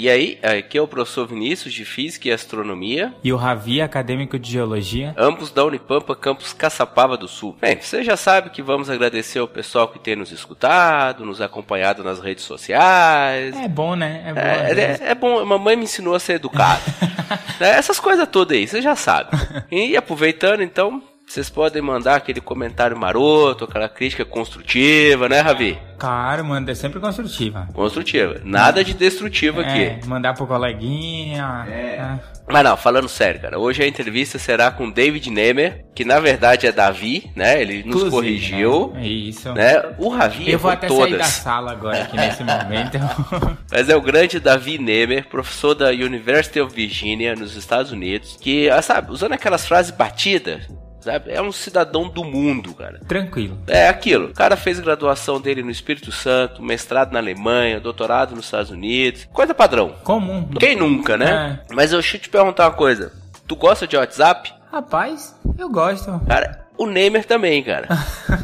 E aí, aqui é o professor Vinícius de Física e Astronomia. E o Ravi, acadêmico de Geologia. Ambos da Unipampa, campus Caçapava do Sul. Bem, você já sabe que vamos agradecer ao pessoal que tem nos escutado, nos acompanhado nas redes sociais. É bom, né? É bom, é, é, é bom. mamãe me ensinou a ser educado. né? Essas coisas todas aí, você já sabe. E aproveitando, então, vocês podem mandar aquele comentário maroto, aquela crítica construtiva, né, Ravi? Claro, manda, é sempre construtiva. Construtiva. Nada de destrutiva é, aqui. Mandar pro coleguinha. É. é. Mas não, falando sério, cara. Hoje a entrevista será com David Nemer, que na verdade é Davi, né? Ele nos Inclusive, corrigiu. Né? Isso. Né? O Ravi Eu vou até todas. sair da sala agora aqui nesse momento. Mas é o grande Davi Nemer, professor da University of Virginia, nos Estados Unidos, que, ah, sabe, usando aquelas frases batidas, Sabe? É um cidadão do mundo, cara. Tranquilo. É aquilo. O cara fez graduação dele no Espírito Santo, mestrado na Alemanha, doutorado nos Estados Unidos. Coisa padrão. Comum. Quem nunca, né? É. Mas eu te perguntar uma coisa. Tu gosta de WhatsApp? Rapaz, eu gosto. Cara, o Neymar também, cara.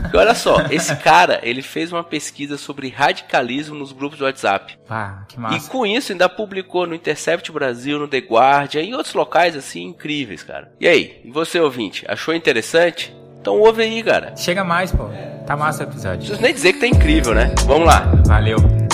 Porque olha só, esse cara, ele fez uma pesquisa sobre radicalismo nos grupos de WhatsApp. Ah, que massa. E com isso ainda publicou no Intercept Brasil, no The Guardian e em outros locais assim incríveis, cara. E aí, você ouvinte, achou interessante? Então ouve aí, cara. Chega mais, pô. Tá massa o episódio. Não preciso nem dizer que tá incrível, né? Vamos lá. Valeu.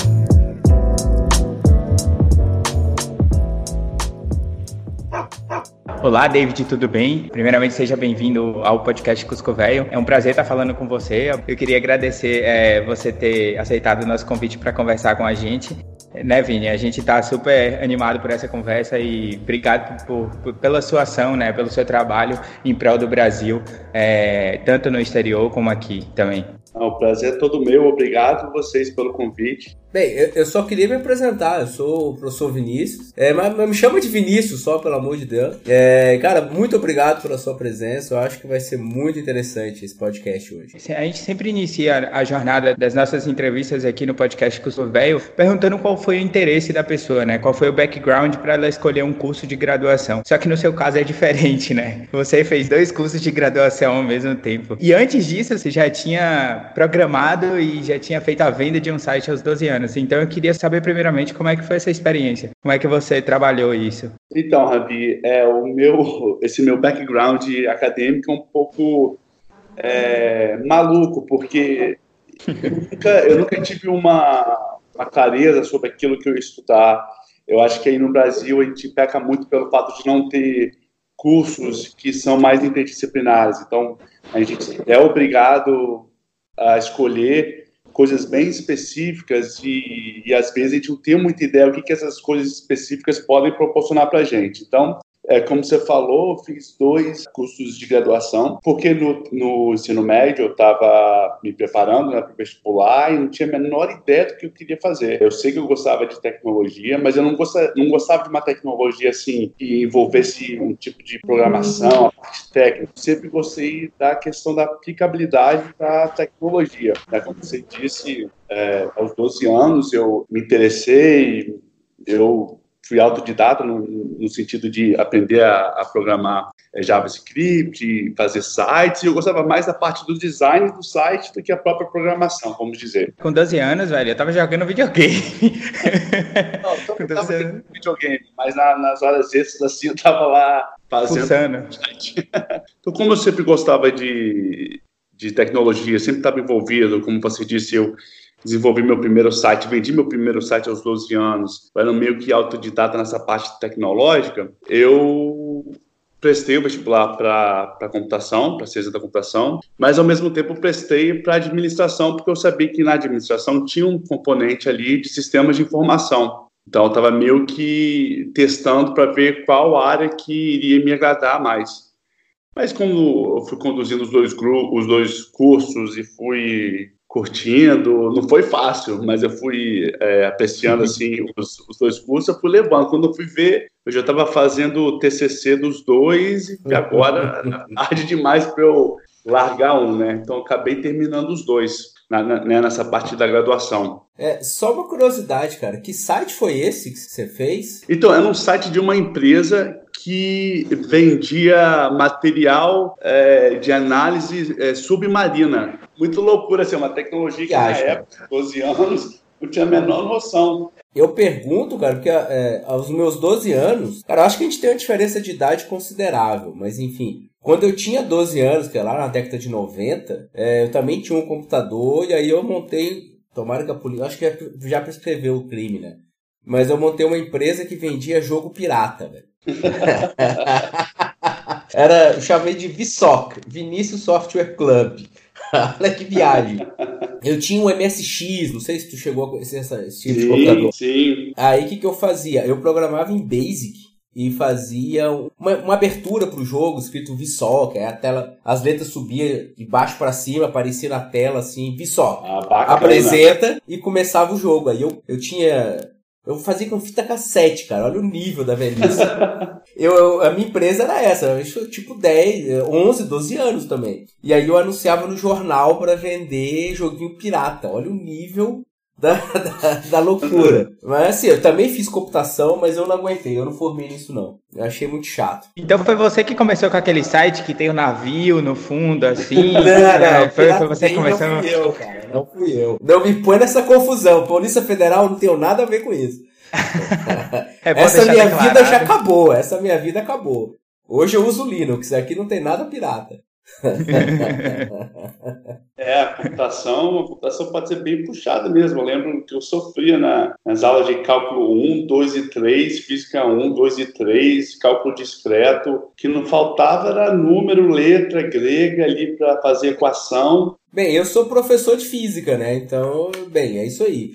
Olá, David, tudo bem? Primeiramente, seja bem-vindo ao podcast Cusco Velho. É um prazer estar falando com você. Eu queria agradecer é, você ter aceitado o nosso convite para conversar com a gente. Né, Vini? A gente está super animado por essa conversa e obrigado por, por, pela sua ação, né, pelo seu trabalho em prol do Brasil, é, tanto no exterior como aqui também. o prazer é todo meu. Obrigado vocês pelo convite. Bem, eu, eu, só queria me apresentar. Eu sou o professor Vinícius. É, mas, mas, me chama de Vinícius só, pelo amor de Deus. É, cara, muito obrigado pela sua presença. Eu acho que vai ser muito interessante esse podcast hoje. A gente sempre inicia a jornada das nossas entrevistas aqui no podcast Curso Velho perguntando qual foi o interesse da pessoa, né? Qual foi o background para ela escolher um curso de graduação. Só que no seu caso é diferente, né? Você fez dois cursos de graduação ao mesmo tempo. E antes disso, você já tinha programado e já tinha feito a venda de um site aos 12 anos anos. Então eu queria saber primeiramente como é que foi essa experiência, como é que você trabalhou isso. Então, Rabi, é o meu, esse meu background acadêmico é um pouco é, maluco, porque eu nunca, eu nunca tive uma, uma clareza sobre aquilo que eu ia estudar. Eu acho que aí no Brasil a gente peca muito pelo fato de não ter cursos que são mais interdisciplinares. Então, a gente é obrigado a escolher coisas bem específicas e, e, às vezes a gente não tem muita ideia do que, que essas coisas específicas podem proporcionar para a gente. Então, é, como você falou, eu fiz dois cursos de graduação, porque no, no ensino médio eu estava me preparando né, para o vestibular e não tinha a menor ideia do que eu queria fazer. Eu sei que eu gostava de tecnologia, mas eu não gostava, não gostava de uma tecnologia assim que envolvesse um tipo de programação, a parte técnica. Sempre gostei da questão da aplicabilidade da tecnologia. Né? Como você disse, é, aos 12 anos eu me interessei, eu fui autodidata no, no, sentido de aprender a, a, programar é, JavaScript, fazer sites, e eu gostava mais da parte do design do site do que a própria programação, vamos dizer. Com 12 anos, velho, eu tava jogando videogame. Não, eu tava jogando videogame, mas na, nas horas extras, assim, eu tava lá fazendo... então, como eu sempre gostava de, de tecnologia, sempre estava envolvido, como você disse, eu desenvolvi meu primeiro site, vendi meu primeiro site aos 12 anos, era meio que autodidata nessa parte tecnológica, eu prestei o vestibular para computação, para ciência da computação, mas ao mesmo tempo prestei para administração, porque eu sabia que na administração tinha um componente ali de sistemas de informação. Então eu estava meio que testando para ver qual área que iria me agradar mais. Mas quando eu fui conduzindo os dois, os dois cursos e fui curtindo. Não foi fácil, mas eu fui é, apreciando assim os, os, dois cursos, eu fui levando. Quando eu fui ver, eu já estava fazendo o TCC dos dois e agora tarde demais para eu largar um, né? Então acabei terminando os dois na, na, né, nessa parte da graduação. É, só uma curiosidade, cara, que site foi esse que você fez? Então, era um site de uma empresa que vendia material é, de análise é, submarina. Muito loucura, assim, uma tecnologia que, que na época, 12 anos, Não tinha a menor noção. Eu pergunto, cara, porque é, aos meus 12 anos, cara, eu acho que a gente tem uma diferença de idade considerável, mas enfim. Quando eu tinha 12 anos, que é lá na década de 90, é, eu também tinha um computador e aí eu montei. Tomara que a polícia. Acho que já prescreveu o crime, né? Mas eu montei uma empresa que vendia jogo pirata, velho. Era, eu chamei de VSOC, Vinícius Software Club. Olha que viagem. Eu tinha um MSX, não sei se tu chegou a conhecer essa, esse tipo sim, de computador. Sim. Aí o que, que eu fazia? Eu programava em Basic e fazia uma, uma abertura para o jogo escrito VSOC, aí a tela, as letras subiam de baixo para cima, aparecia na tela assim, VSOC. Ah, apresenta e começava o jogo. Aí eu, eu tinha eu fazia com fita cassete, cara. Olha o nível da velhice. eu, eu, a minha empresa era essa. Eu, tipo 10, 11, 12 anos também. E aí eu anunciava no jornal para vender joguinho pirata. Olha o nível da, da, da, loucura. Mas assim, eu também fiz computação, mas eu não aguentei, eu não formei nisso não. Eu achei muito chato. Então foi você que começou com aquele site que tem o um navio no fundo, assim? não, não, foi, foi você que começou. Não fui eu, cara, não fui eu. Não me põe nessa confusão. Polícia Federal não tem nada a ver com isso. é essa minha declarado. vida já acabou, essa minha vida acabou. Hoje eu uso Linux, aqui não tem nada pirata. É, a computação, a computação pode ser bem puxada mesmo. Eu lembro que eu sofria na, nas aulas de cálculo 1, 2 e 3, física 1, 2 e 3, cálculo discreto. que não faltava era número, letra grega ali para fazer equação. Bem, eu sou professor de física, né? Então, bem, é isso aí.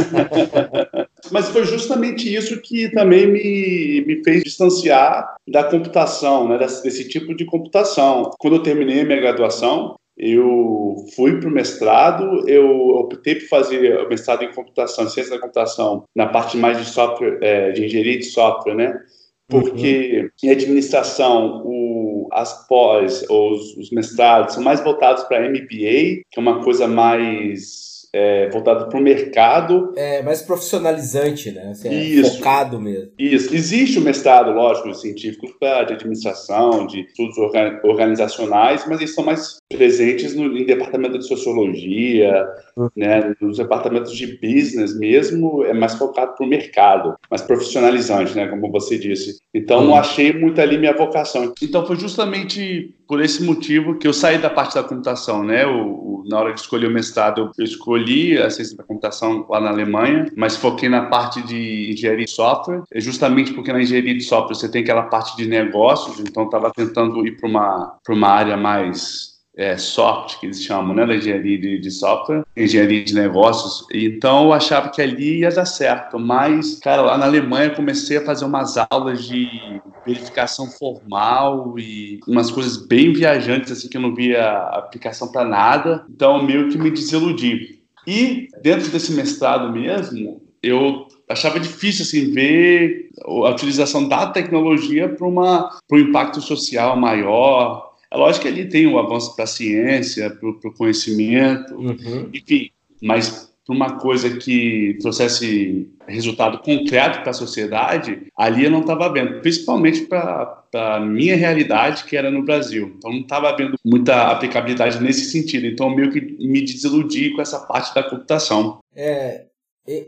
Mas foi justamente isso que também me, me fez distanciar da computação, né? Desse, desse tipo de computação. Quando eu terminei a minha graduação, eu fui para o mestrado, eu optei por fazer o mestrado em computação, ciência da computação, na parte mais de software, é, de engenharia de software, né? Porque uhum. em administração, o, as pós, os, os mestrados são mais voltados para MBA, que é uma coisa mais é, voltado para o mercado. É mais profissionalizante, né? Assim, é Isso. focado mesmo. Isso. Existe o mestrado, lógico, científico de administração, de estudos organizacionais, mas eles são mais presentes no, em departamento de sociologia, uhum. né? Nos departamentos de business mesmo, é mais focado para o mercado, mais profissionalizante, né? Como você disse. Então, uhum. não achei muito ali minha vocação. Então, foi justamente por esse motivo que eu saí da parte da computação, né? O, o, na hora de escolher o mestrado, eu escolhi a ciência da computação lá na Alemanha, mas foquei na parte de engenharia de software, é justamente porque na engenharia de software você tem aquela parte de negócios, então estava tentando ir para uma, uma área mais é, soft, que eles chamam, né, da engenharia de, de, software, engenharia de negócios. Então eu achava que ali ia dar certo, mas, cara, lá na Alemanha eu comecei a fazer umas aulas de verificação formal e umas coisas bem viajantes, assim, que eu não via aplicação para nada. Então meio que me desiludi. E dentro desse mestrado mesmo, eu achava difícil assim ver a utilização da tecnologia para um impacto social maior é lógico que ele tem o um avanço para a ciência, para o conhecimento, uhum. enfim, mas para uma coisa que trouxesse resultado concreto para a sociedade, ali eu não estava vendo, principalmente para a minha realidade, que era no Brasil. Então não estava vendo muita aplicabilidade nesse sentido. Então meio que me desiludi com essa parte da computação. É,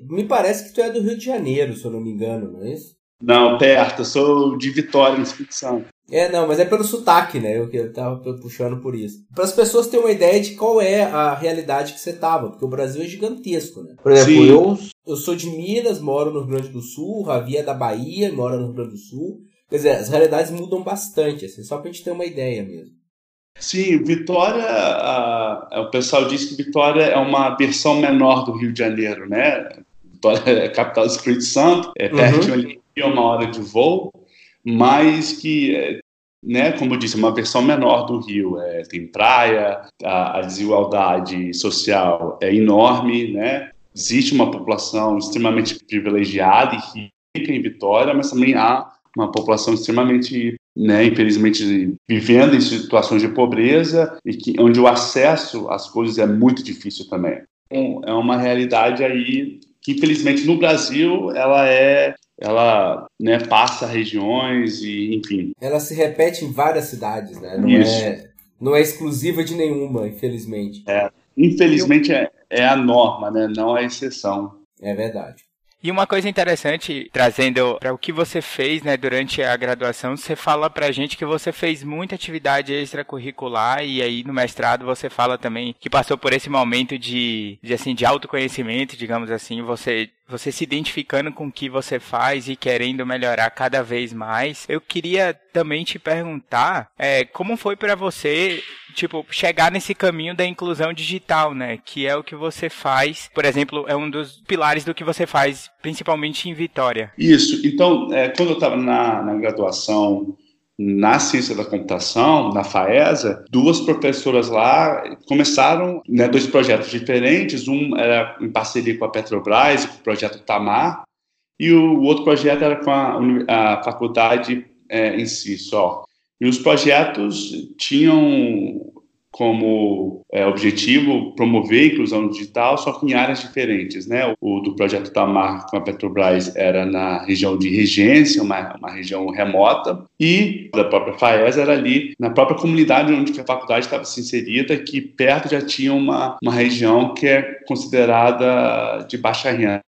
me parece que tu é do Rio de Janeiro, se eu não me engano, não é isso? Não, perto. Eu sou de Vitória, no Espírito Santo. É, não, mas é pelo sotaque, né? Eu, eu tava puxando por isso. Para as pessoas terem uma ideia de qual é a realidade que você tava, porque o Brasil é gigantesco, né? Por exemplo, eu, eu sou de Minas, moro no Rio Grande do Sul, Ravi é da Bahia, mora no Rio Grande do Sul. Quer dizer, as realidades mudam bastante, assim, só pra gente ter uma ideia mesmo. Sim, Vitória, a, a, o pessoal diz que Vitória é uma versão menor do Rio de Janeiro, né? Vitória é a capital do Espírito Santo, é perto uhum. ali, uma hora de voo mas que, é, né, como eu disse, é uma versão menor do Rio. É, tem praia, a, a, desigualdade social é enorme, né? Existe uma população extremamente privilegiada e rica em Vitória, mas também há uma população extremamente, né, infelizmente, vivendo em situações de pobreza e que, onde o acesso às coisas é muito difícil também. Então, é uma realidade aí que, infelizmente, no Brasil, ela é ela né, passa regiões e enfim. Ela se repete em várias cidades, né? Não Isso. é não é exclusiva de nenhuma, infelizmente. É. infelizmente, é, é a norma, né? não a exceção. É verdade. E uma coisa interessante, trazendo para o que você fez né, durante a graduação, você fala para a gente que você fez muita atividade extracurricular e aí no mestrado você fala também que passou por esse momento de, de, assim, de autoconhecimento, digamos assim, você você se identificando com o que você faz e querendo melhorar cada vez mais. Eu queria também te perguntar é, como foi para você, tipo, chegar nesse caminho da inclusão digital, né? Que é o que você faz, por exemplo, é um dos pilares do que você faz, principalmente em Vitória. Isso. Então, é, quando eu estava na, na graduação na ciência da computação, na FAESA, duas professoras lá começaram né, dois projetos diferentes. Um era em parceria com a Petrobras, com o projeto Tamar, e o outro projeto era com a, a faculdade é, em si só. E os projetos tinham como é, objetivo promover a inclusão digital, só que em áreas diferentes. Né? O do projeto Tamar com a Petrobras era na região de Regência, uma, uma região remota, e da própria FAES era ali na própria comunidade onde a faculdade estava se inserida, que perto já tinha uma, uma região que é considerada de baixa renda.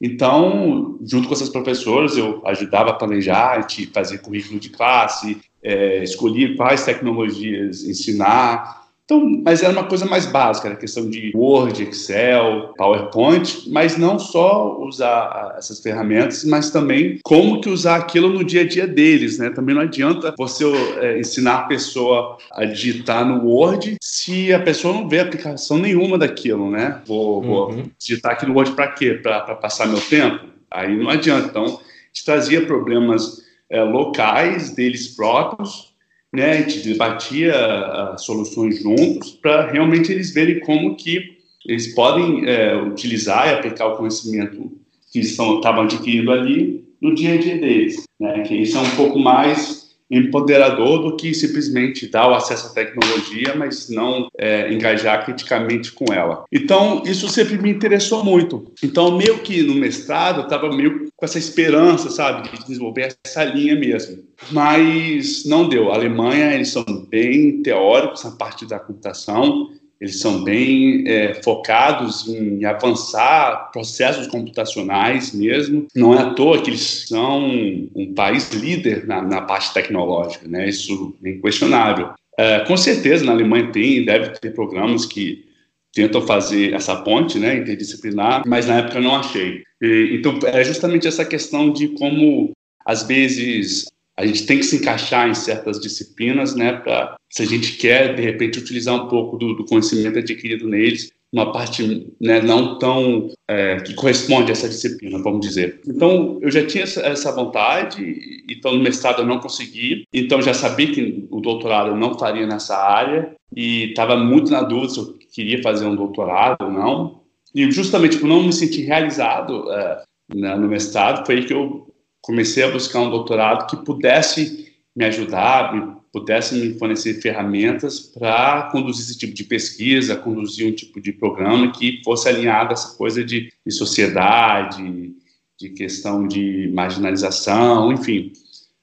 Então, junto com essas professoras, eu ajudava a planejar, fazer currículo de classe, é, escolher quais tecnologias ensinar, então, mas era uma coisa mais básica, a questão de Word, Excel, PowerPoint, mas não só usar essas ferramentas, mas também como que usar aquilo no dia a dia deles, né? Também não adianta você é, ensinar a pessoa a digitar no Word se a pessoa não vê aplicação nenhuma daquilo, né? Vou, uhum. vou digitar aqui no Word para quê? Para passar meu tempo? Aí não adianta. Então, a gente trazia problemas é, locais deles próprios né, a gente debatia uh, soluções juntos para realmente eles verem como que eles podem é, utilizar e aplicar o conhecimento que estavam adquirindo ali no dia a dia deles, né, que isso é um pouco mais empoderador do que simplesmente dar o acesso à tecnologia, mas não é, engajar criticamente com ela. Então, isso sempre me interessou muito. Então, meio que no mestrado, eu estava meio com essa esperança, sabe, de desenvolver essa linha mesmo. Mas não deu. A Alemanha, eles são bem teóricos na parte da computação, eles são bem é, focados em avançar processos computacionais mesmo. Não é à toa que eles são um país líder na, na parte tecnológica, né? Isso é inquestionável. É, com certeza, na Alemanha tem, deve ter programas que tentam fazer essa ponte, né, interdisciplinar, mas na época eu não achei. E, então, é justamente essa questão de como, às vezes, a gente tem que se encaixar em certas disciplinas, né, se a gente quer de repente utilizar um pouco do, do conhecimento adquirido neles, uma parte né, não tão é, que corresponde a essa disciplina, vamos dizer. Então eu já tinha essa, vontade, então no mestrado eu não consegui, então já sabia que o doutorado eu não faria nessa área e estava muito na dúvida se eu queria fazer um doutorado ou não. E justamente por não me sentir realizado é, no mestrado foi aí que eu comecei a buscar um doutorado que pudesse me ajudar, pudesse me fornecer ferramentas para conduzir esse tipo de pesquisa, conduzir um tipo de programa que fosse alinhado a essa coisa de, de sociedade, de questão de marginalização, enfim.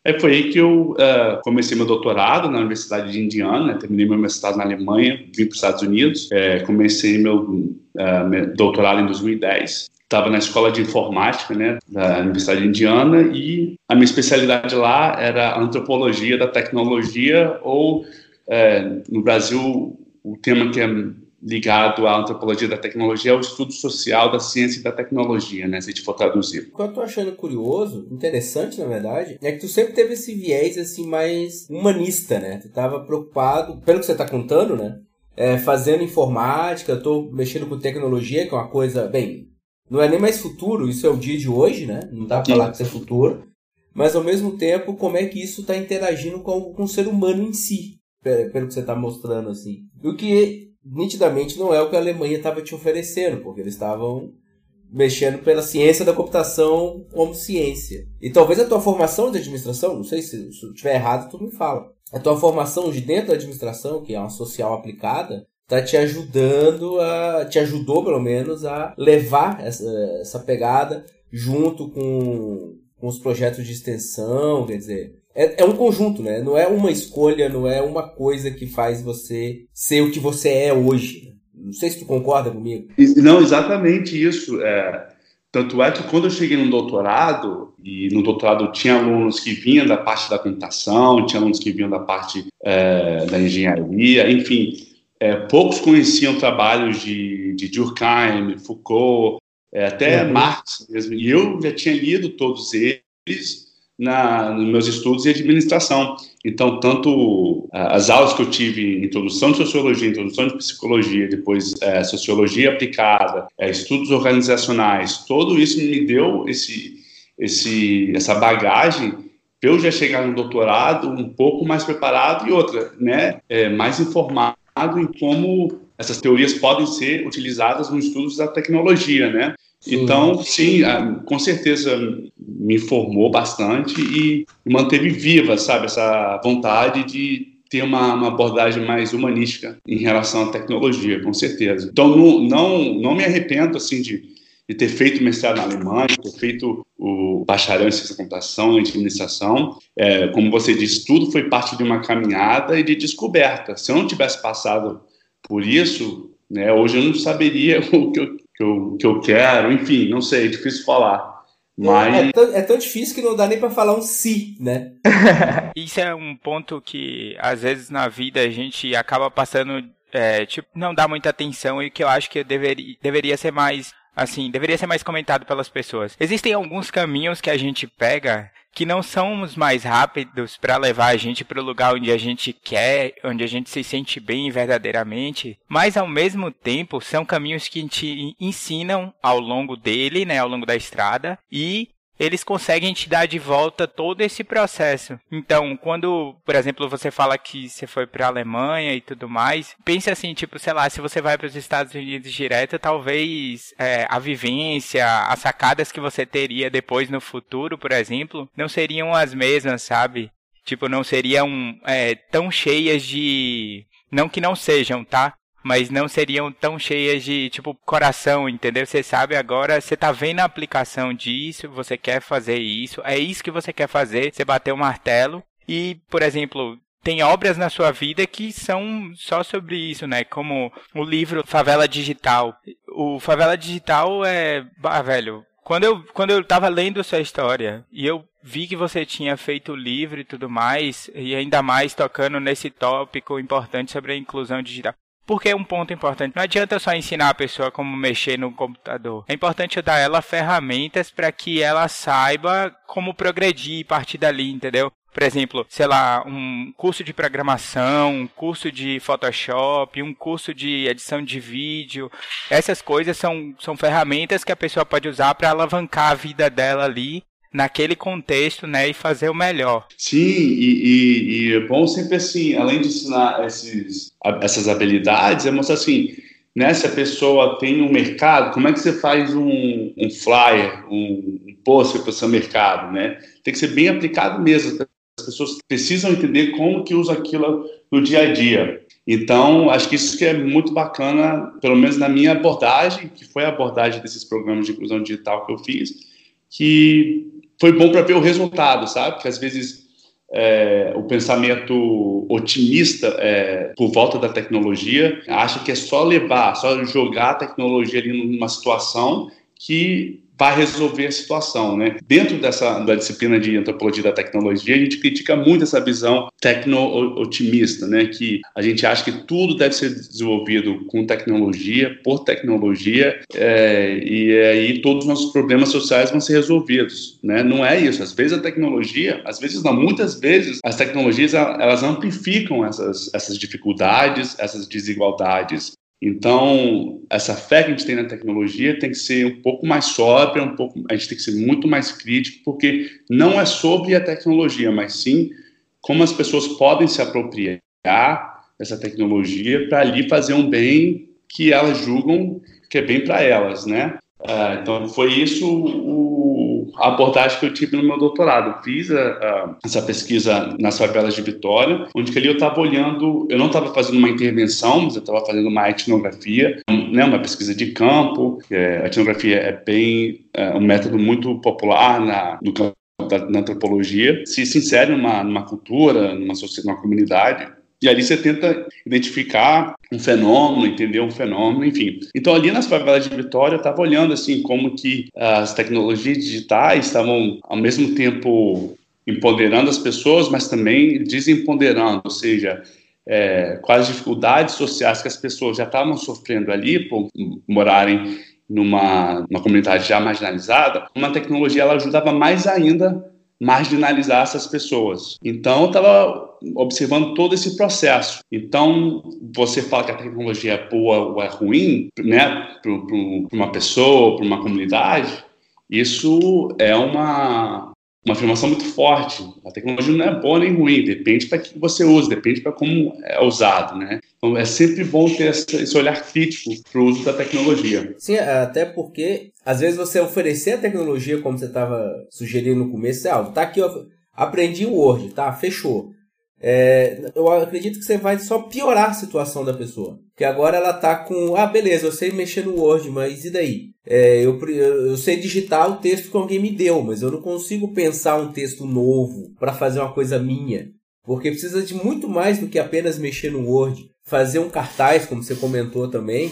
Aí foi aí que eu uh, comecei meu doutorado na Universidade de Indiana, né? terminei meu mestrado na Alemanha, vim para os Estados Unidos, é, comecei meu, uh, doutorado em 2010 estava na escola de informática, né, da Universidade Indiana, e a minha especialidade lá era antropologia da tecnologia, ou é, no Brasil, o tema que é ligado à antropologia da tecnologia é o estudo social da ciência e da tecnologia, né, se a gente for traduzir. O que eu tô achando curioso, interessante na verdade, é que tu sempre teve esse viés assim mais humanista, né? Tu tava preocupado, pelo que você tá contando, né? É, fazendo informática, tô mexendo com tecnologia, que é uma coisa, bem, não é nem mais futuro, isso é o dia de hoje, né? Não dá pra falar que isso é futuro. Mas ao mesmo tempo, como é que isso está interagindo com, com o ser humano em si, pelo que você está mostrando, assim. O que nitidamente não é o que a Alemanha estava te oferecendo, porque eles estavam mexendo pela ciência da computação como ciência. E talvez a tua formação de administração, não sei se, se eu estiver errado, tu me fala. A tua formação de dentro da administração, que é uma social aplicada, tá te ajudando a. te ajudou pelo menos a levar essa, essa pegada junto com, com os projetos de extensão, quer dizer. É, é um conjunto, né? Não é uma escolha, não é uma coisa que faz você ser o que você é hoje. Não sei se tu concorda comigo. Não, exatamente isso. É, tanto é que quando eu cheguei no doutorado, e no doutorado tinha alunos que vinham da parte da computação, tinha alunos que vinham da parte é, da engenharia, enfim, é, poucos conheciam trabalhos de, de Durkheim, Foucault, é, até uhum. Marx mesmo. E eu já tinha lido todos eles na, nos meus estudos em administração. Então, tanto as aulas que eu tive, introdução de sociologia, introdução de psicologia, depois é, sociologia aplicada, é, estudos organizacionais, tudo isso me deu esse, esse, essa bagagem para eu já chegar no doutorado um pouco mais preparado e outra, né, é, mais informado em como essas teorias podem ser utilizadas nos estudos da tecnologia, né? Sim. Então, sim, com certeza me informou bastante e manteve viva, sabe, essa vontade de ter uma, uma, abordagem mais humanística em relação à tecnologia, com certeza. Então, não, não, não me arrependo, assim, de, de ter feito mestrado na Alemanha, de ter feito o bacharel em ciência da computação, em administração. É, como você disse, tudo foi parte de uma caminhada e de descoberta. Se eu não tivesse passado por isso, né, hoje eu não saberia o que eu que eu, que eu quero, enfim, não sei, é difícil falar. Mas... É, é, tão, é tão difícil que não dá nem para falar um si, né? Isso é um ponto que às vezes na vida a gente acaba passando, é, tipo, não dá muita atenção e que eu acho que deveria, deveria ser mais assim, deveria ser mais comentado pelas pessoas. Existem alguns caminhos que a gente pega que não são os mais rápidos para levar a gente para o lugar onde a gente quer, onde a gente se sente bem verdadeiramente, mas ao mesmo tempo são caminhos que te ensinam ao longo dele, né, ao longo da estrada, e eles conseguem te dar de volta todo esse processo. Então, quando, por exemplo, você fala que você foi para a Alemanha e tudo mais, pense assim, tipo, sei lá, se você vai para os Estados Unidos direto, talvez é, a vivência, as sacadas que você teria depois no futuro, por exemplo, não seriam as mesmas, sabe? Tipo, não seriam é, tão cheias de. Não que não sejam, tá? Mas não seriam tão cheias de, tipo, coração, entendeu? Você sabe agora, você tá vendo a aplicação disso, você quer fazer isso, é isso que você quer fazer, você bateu o martelo. E, por exemplo, tem obras na sua vida que são só sobre isso, né? Como o livro Favela Digital. O Favela Digital é. Ah, velho. Quando eu, quando eu tava lendo sua história e eu vi que você tinha feito o livro e tudo mais, e ainda mais tocando nesse tópico importante sobre a inclusão digital. Porque é um ponto importante. Não adianta só ensinar a pessoa como mexer no computador. É importante dar ela ferramentas para que ela saiba como progredir a partir dali, entendeu? Por exemplo, sei lá, um curso de programação, um curso de Photoshop, um curso de edição de vídeo. Essas coisas são, são ferramentas que a pessoa pode usar para alavancar a vida dela ali naquele contexto, né, e fazer o melhor. Sim, e, e, e é bom sempre assim, além de ensinar esses, essas habilidades, é mostrar assim, né, se a pessoa tem um mercado, como é que você faz um, um flyer, um, um post para o seu mercado, né? Tem que ser bem aplicado mesmo. As pessoas precisam entender como que usa aquilo no dia a dia. Então, acho que isso que é muito bacana, pelo menos na minha abordagem, que foi a abordagem desses programas de inclusão digital que eu fiz, que foi bom para ver o resultado, sabe? Que às vezes é, o pensamento otimista é, por volta da tecnologia acha que é só levar, só jogar a tecnologia ali numa situação que vai resolver a situação, né? Dentro dessa da disciplina de antropologia da tecnologia, a gente critica muito essa visão tecno-otimista, né? Que a gente acha que tudo deve ser desenvolvido com tecnologia, por tecnologia, é, e aí todos os nossos problemas sociais vão ser resolvidos, né? Não é isso. Às vezes a tecnologia, às vezes não, muitas vezes as tecnologias elas amplificam essas essas dificuldades, essas desigualdades. Então, essa fé que a gente tem na tecnologia tem que ser um pouco mais sóbria, um pouco, a gente tem que ser muito mais crítico, porque não é sobre a tecnologia, mas sim como as pessoas podem se apropriar dessa tecnologia para ali fazer um bem que elas julgam que é bem para elas, né? Uh, então, foi isso o, a abordagem que eu tive no meu doutorado. Fiz a, a, essa pesquisa nas favelas de Vitória, onde ali eu estava olhando, eu não estava fazendo uma intervenção, mas eu estava fazendo uma etnografia, né, uma pesquisa de campo. É, a etnografia é bem é um método muito popular na, no campo da, na antropologia. Se, se insere numa, numa cultura, numa, numa comunidade E ali você tenta identificar um fenômeno, entender um fenômeno, enfim. Então ali nas favelas de Vitória eu estava olhando assim como que as tecnologias digitais estavam ao mesmo tempo empoderando as pessoas, mas também desempoderando, ou seja, é, as dificuldades sociais que as pessoas já estavam sofrendo ali por morarem numa, numa comunidade já marginalizada, uma tecnologia ela ajudava mais ainda marginalizar essas pessoas. Então, eu estava observando todo esse processo. Então, você fala que a tecnologia é boa ou é ruim, né, para uma pessoa, para uma comunidade, isso é uma, uma afirmação muito forte. A tecnologia não é boa nem ruim, depende para que você usa, depende para como é usado, né? Então é sempre bom ter esse olhar crítico para o uso da tecnologia. Sim, até porque às vezes você oferecer a tecnologia como você estava sugerindo no começo, é algo. Tá aqui, ó, aprendi o Word, tá? Fechou. É, eu acredito que você vai só piorar a situação da pessoa. Porque agora ela tá com, ah, beleza, eu sei mexer no Word, mas e daí? É, eu, eu sei digitar o texto que alguém me deu, mas eu não consigo pensar um texto novo para fazer uma coisa minha. Porque precisa de muito mais do que apenas mexer no Word. Fazer um cartaz, como você comentou também.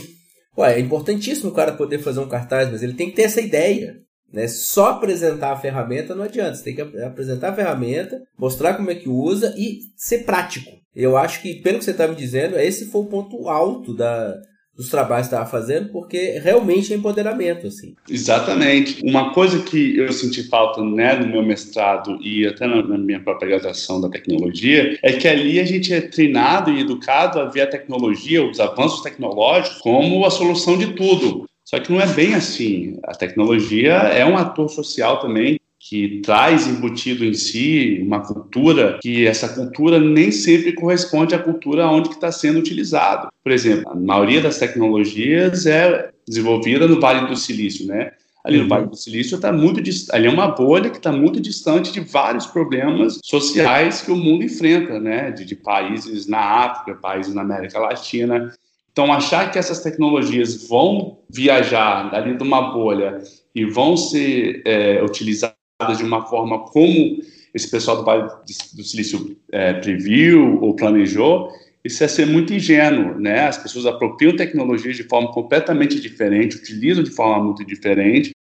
Ué, é importantíssimo o cara poder fazer um cartaz, mas ele tem que ter essa ideia. Né? Só apresentar a ferramenta não adianta. Você tem que apresentar a ferramenta, mostrar como é que usa e ser prático. Eu acho que, pelo que você está me dizendo, esse foi o ponto alto da, dos trabalhos que estava fazendo, porque realmente é empoderamento, assim. Exatamente. Uma coisa que eu senti falta, né, no meu mestrado e até na, na, minha própria graduação da tecnologia, é que ali a gente é treinado e educado a ver a tecnologia, os avanços tecnológicos, como a solução de tudo. Só que não é bem assim. A tecnologia é um ator social também que traz embutido em si uma cultura que essa cultura nem sempre corresponde à cultura onde está sendo utilizado. Por exemplo, a maioria das tecnologias é desenvolvida no Vale do Silício, né? Ali no Vale do Silício está muito ali é uma bolha que está muito distante de vários problemas sociais que o mundo enfrenta, né? De, de países na África, países na América Latina. Então, achar que essas tecnologias vão viajar dali de uma bolha e vão ser é, utilizadas de uma forma como esse pessoal do Vale do Silício é, previu ou planejou, isso é ser muito ingênuo, né? As pessoas apropriam tecnologias de forma completamente diferente, utilizam de forma muito diferente,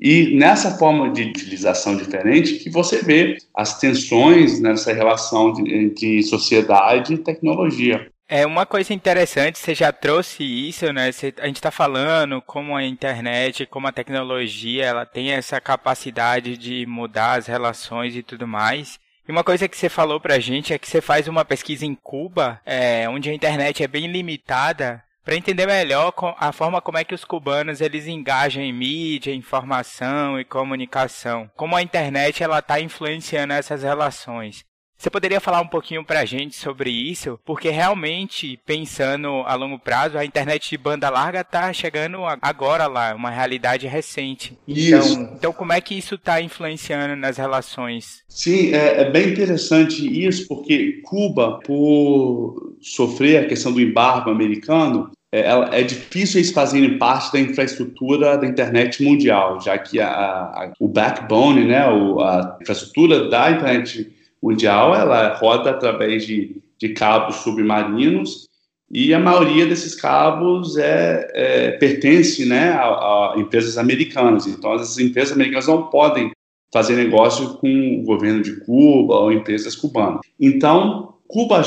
e nessa forma de utilização diferente que você vê as tensões nessa relação entre sociedade e tecnologia. É uma coisa interessante, você já trouxe isso, né? Você, a gente está falando como a internet, como a tecnologia, ela tem essa capacidade de mudar as relações e tudo mais. E uma coisa que você falou pra gente é que você faz uma pesquisa em Cuba, é, onde a internet é bem limitada, para entender melhor a forma como é que os cubanos eles engajam em mídia, informação e comunicação. Como a internet ela está influenciando essas relações. Você poderia falar um pouquinho para a gente sobre isso? Porque realmente, pensando a longo prazo, a internet de banda larga está chegando agora lá, uma realidade recente. Isso. Então, então como é que isso está influenciando nas relações? Sim, é, é, bem interessante isso, porque Cuba, por sofrer a questão do embargo americano, é, é difícil eles fazerem parte da infraestrutura da internet mundial, já que a, a, o backbone, né, a infraestrutura da internet mundial, ela roda através de, de cabos submarinos e a maioria desses cabos é, é pertence né, a, a, empresas americanas. Então, as empresas americanas não podem fazer negócio com o governo de Cuba ou empresas cubanas. Então, Cuba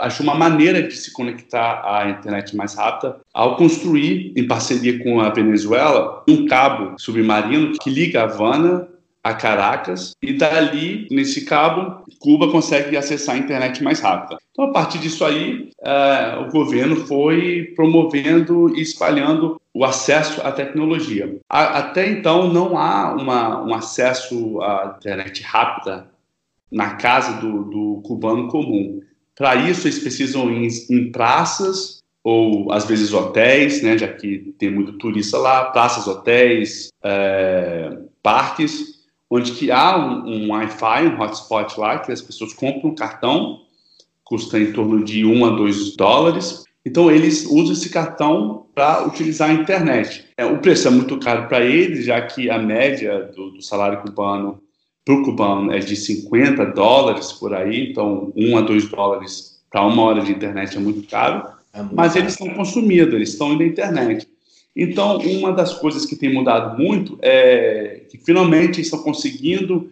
achou uma maneira de se conectar à internet mais rápida ao construir, em parceria com a Venezuela, um cabo submarino que liga Havana a Caracas e dali, nesse cabo, Cuba consegue acessar a internet mais rápida. Então, a partir disso aí, uh, o governo foi promovendo e espalhando o acesso à tecnologia. A, até então, não há uma, um acesso à internet rápida na casa do, do cubano comum. Para isso, eles precisam ir em praças ou, às vezes, hotéis, né, já que tem muito turista lá, praças, hotéis, é, parques, onde que há um, um Wi-Fi, um hotspot lá, que as pessoas compram um cartão, custa em torno de 1 a 2 dólares. Então, eles usam esse cartão para utilizar a internet. É, o preço é muito caro para eles, já que a média do, do salário cubano para o cubano é de 50 dólares por aí, então 1 a 2 dólares para uma hora de internet é muito caro, é muito mas caro. eles estão consumidos, eles estão indo na internet. Então, uma das coisas que tem mudado muito é que finalmente estão conseguindo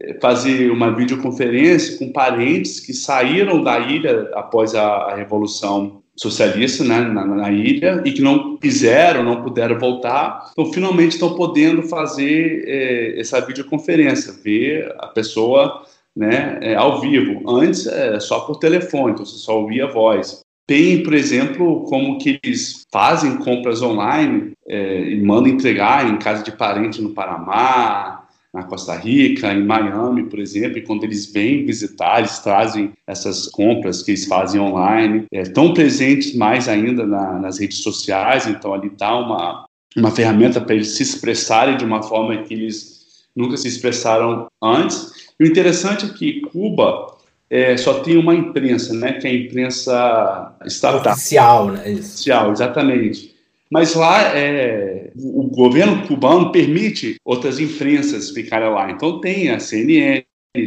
é, fazer uma videoconferência com parentes que saíram da ilha após a, a Revolução Socialista né, na, na, ilha e que não quiseram, não puderam voltar. Então, finalmente estão podendo fazer é, essa videoconferência, ver a pessoa né, é, ao vivo. Antes, é, só por telefone, então você só ouvia a voz. Tem, por exemplo, como que eles fazem compras online é, e mandam entregar em casa de parente no Panamá, na Costa Rica, em Miami, por exemplo, e quando eles vêm visitar, eles trazem essas compras que eles fazem online, estão é, presentes mais ainda na, nas redes sociais, então ali dá uma, uma ferramenta para eles se expressarem de uma forma que eles nunca se expressaram antes. E o interessante é que Cuba é, só tem uma imprensa, né, que é a imprensa estatal. Oficial, né? Oficial, exatamente. Mas lá é, o governo cubano permite outras imprensas ficarem lá. Então tem a CNN,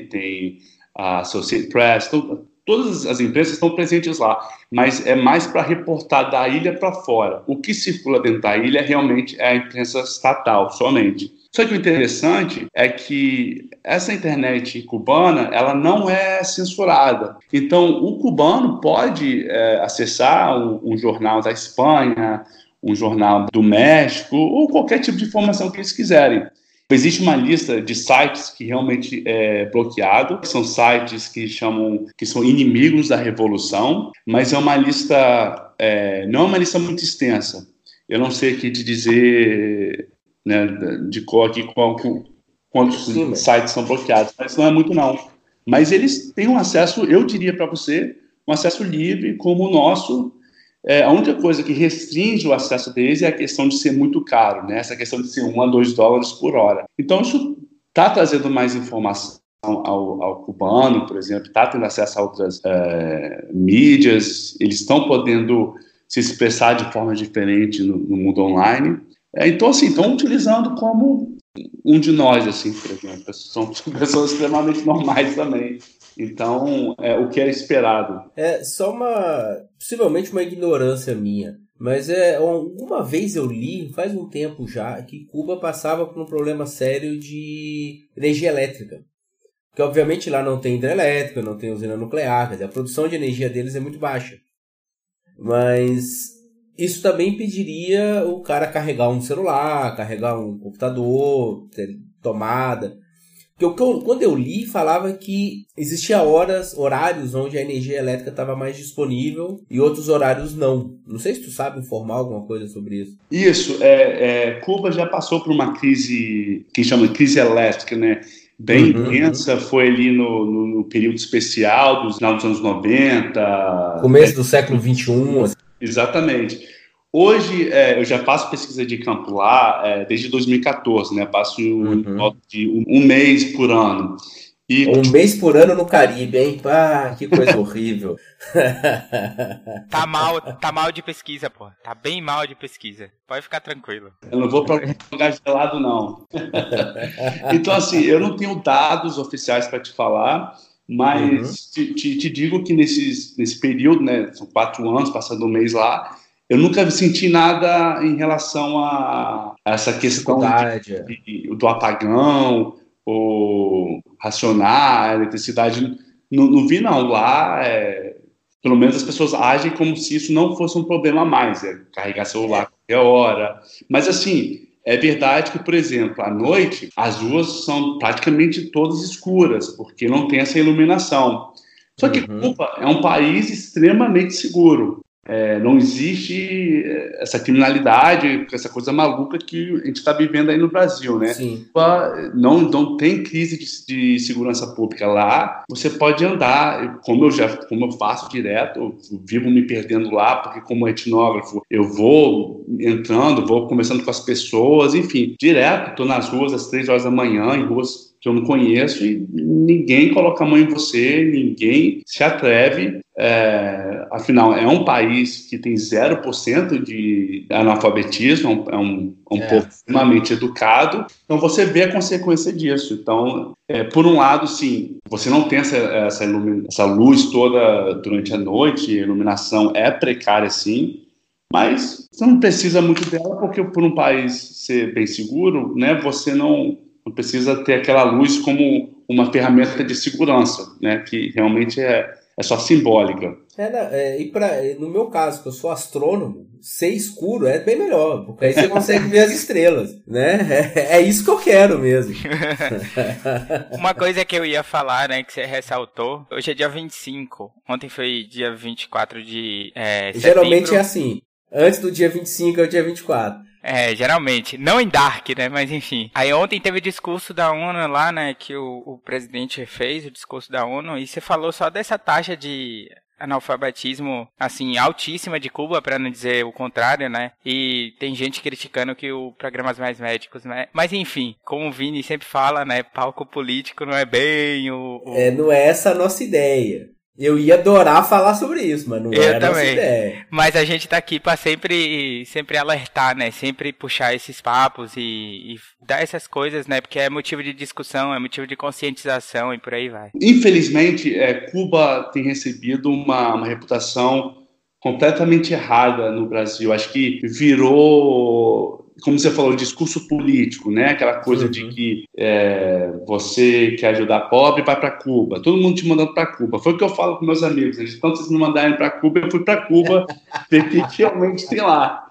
tem a Associated Press, então, todas as imprensas estão presentes lá, mas é mais para reportar da ilha para fora. O que circula dentro da ilha realmente é a imprensa estatal, somente. Só que o interessante é que essa internet cubana ela não é censurada. Então, o cubano pode é, acessar um, um jornal da Espanha, um jornal do México ou qualquer tipo de informação que eles quiserem. Existe uma lista de sites que realmente é bloqueado, que são sites que chamam que são inimigos da revolução, mas é uma lista é, não é uma lista muito extensa. Eu não sei aqui de dizer né, de qual aqui qual, quantos Sim, sites são bloqueados, mas não é muito não. Mas eles têm um acesso, eu diria para você, um acesso livre como o nosso é, a única coisa que restringe o acesso deles é a questão de ser muito caro, né? essa questão de ser 1 a 2 dólares por hora. Então, isso está trazendo mais informação ao, ao, cubano, por exemplo, está tendo acesso a outras é, mídias, eles estão podendo se expressar de forma diferente no, no mundo online. É, então, assim, estão utilizando como um de nós, assim, por exemplo. São pessoas extremamente normais também. Então, é o que era esperado. É só uma. possivelmente uma ignorância minha. Mas é, uma vez eu li, faz um tempo já, que Cuba passava por um problema sério de energia elétrica. Porque obviamente lá não tem hidrelétrica, não tem usina nuclear, quer dizer, a produção de energia deles é muito baixa. Mas isso também impediria o cara carregar um celular, carregar um computador, tomada. Porque eu, quando eu li, falava que existia horas, horários onde a energia elétrica estava mais disponível e outros horários não. Não sei se tu sabe informar alguma coisa sobre isso. Isso, é, é Cuba já passou por uma crise que chama de crise elétrica, né? Bem uhum. intensa, foi ali no, no, no, período especial dos, dos anos 90. Começo do século 21. Assim. Exatamente. Hoje, é, eu já faço pesquisa de campo lá é, desde 2014, né? Passo uhum. de um, um, mês por ano. E... Um mês por ano no Caribe, hein? Pá, que coisa horrível. tá mal, tá mal de pesquisa, pô. Tá bem mal de pesquisa. Pode ficar tranquilo. Eu não vou para lugar gelado, não. então, assim, eu não tenho dados oficiais para te falar, mas uhum. te, te, te, digo que nesses, nesse período, né? São quatro anos, passando um mês lá, eu nunca senti nada em relação a, essa questão de, é. de, do apagão, ou racionar a eletricidade. Não, não vi, não. Lá, é, pelo menos as pessoas agem como se isso não fosse um problema mais. É carregar celular a qualquer hora. Mas, assim, é verdade que, por exemplo, à noite, as ruas são praticamente todas escuras, porque não tem essa iluminação. Só que uhum. Cuba é um país extremamente seguro. É, não existe é, essa criminalidade, essa coisa maluca que a gente está vivendo aí no Brasil, né? Sim. Não, não tem crise de, de, segurança pública lá. Você pode andar, como eu já, como eu faço direto, eu vivo me perdendo lá, porque como etnógrafo eu vou entrando, vou conversando com as pessoas, enfim, direto. Estou nas ruas às três horas da manhã, em ruas que eu não conheço e ninguém coloca a mão em você, ninguém se atreve é, afinal, é um país que tem 0% de analfabetismo, é um, é um é. povo extremamente educado, então você vê a consequência disso. Então, é, por um lado, sim, você não tem essa, essa, essa luz toda durante a noite, a iluminação é precária, sim, mas você não precisa muito dela, porque por um país ser bem seguro, né, você não, não precisa ter aquela luz como uma ferramenta de segurança, né, que realmente é, é só simbólica. É, é, e pra, no meu caso, que eu sou astrônomo, ser escuro é bem melhor, porque aí você consegue ver as estrelas, né? É, é, isso que eu quero mesmo. Uma coisa que eu ia falar, né, que você ressaltou, hoje é dia 25, ontem foi dia 24 de é, Geralmente é assim, antes do dia 25 é o dia 24. É, geralmente. Não em Dark, né? Mas enfim. Aí ontem teve o discurso da ONU lá, né? Que o, o presidente fez, o discurso da ONU, e você falou só dessa taxa de analfabetismo, assim, altíssima de Cuba, para não dizer o contrário, né? E tem gente criticando que o programas mais médicos, né? Mas enfim, como o Vini sempre fala, né? Palco político não é bem o. o... É, não é essa a nossa ideia. Eu ia adorar falar sobre isso, mas não eu é também. ideia. Mas a gente tá aqui para sempre, sempre alertar, né? Sempre puxar esses papos e, e, dar essas coisas, né? Porque é motivo de discussão, é motivo de conscientização e por aí vai. Infelizmente, é, Cuba tem recebido uma, uma reputação completamente errada no Brasil. Acho que virou como você falou, discurso político, né? Aquela coisa uhum. de que é, você quer ajudar pobre, vai para Cuba. Todo mundo te mandando para Cuba. Foi o que eu falo com meus amigos. Eles, quando vocês me mandarem para Cuba, eu fui para Cuba ver o que realmente tem lá.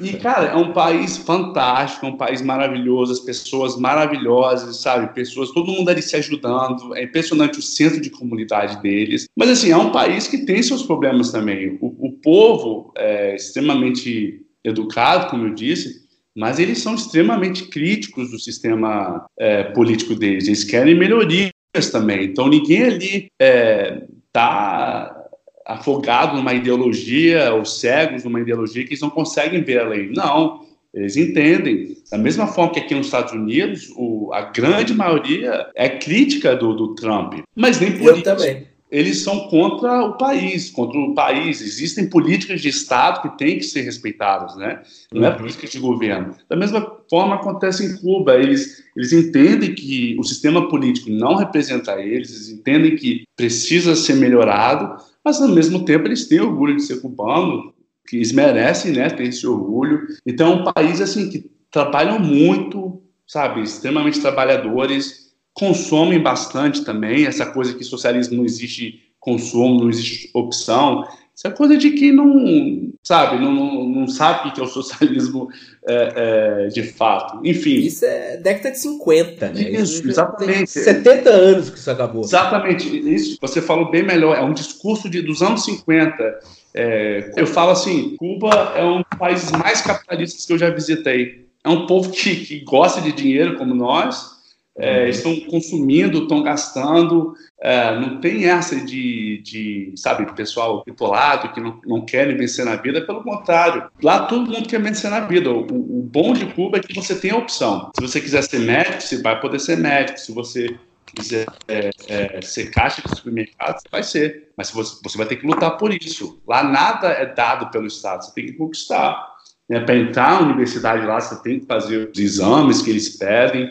E, cara, é um país fantástico, é um país maravilhoso, as pessoas maravilhosas, sabe? Pessoas, todo mundo ali se ajudando. É impressionante o centro de comunidade deles. Mas, assim, é um país que tem seus problemas também. O, o povo é extremamente educado, como eu disse, mas eles são extremamente críticos do sistema é, político deles. Eles querem melhorias também. Então ninguém ali está é, tá afogado numa ideologia ou cegos numa ideologia que eles não conseguem ver além. Não, eles entendem. Da mesma forma que aqui nos Estados Unidos, o, a grande maioria é crítica do, do Trump, mas nem por Eu isso. Também eles são contra o país, contra o país. Existem políticas de Estado que têm que ser respeitadas, né? Não é uhum. política de governo. Da mesma forma acontece em Cuba. Eles, eles entendem que o sistema político não representa eles, eles entendem que precisa ser melhorado, mas ao mesmo tempo eles têm orgulho de ser cubano, que eles merecem, né, ter esse orgulho. Então é um país assim que trabalham muito, sabe, extremamente trabalhadores consomem bastante também, essa coisa que socialismo não existe consumo, não existe opção, essa coisa de que não, sabe, não, não, não sabe o que é o socialismo é, é, de fato. Enfim. Isso é década de 50, né? Isso, isso exatamente. 70 anos que isso acabou. Exatamente. Isso você falou bem melhor. É um discurso de, dos anos 50. É, eu falo assim, Cuba é um dos países mais capitalistas que eu já visitei. É um povo que, que gosta de dinheiro como nós, é, uhum. estão consumindo, estão gastando, é, não tem essa de, de, sabe, pessoal bitolado que não, não querem vencer na vida, pelo contrário, lá todo mundo quer vencer na vida. O, o bom de Cuba é que você tem a opção. Se você quiser ser médico, você vai poder ser médico. Se você quiser é, é, ser caixa de supermercado, você vai ser. Mas você, você vai ter que lutar por isso. Lá nada é dado pelo Estado, você tem que conquistar. Né? Para entrar na universidade lá, você tem que fazer os exames que eles pedem.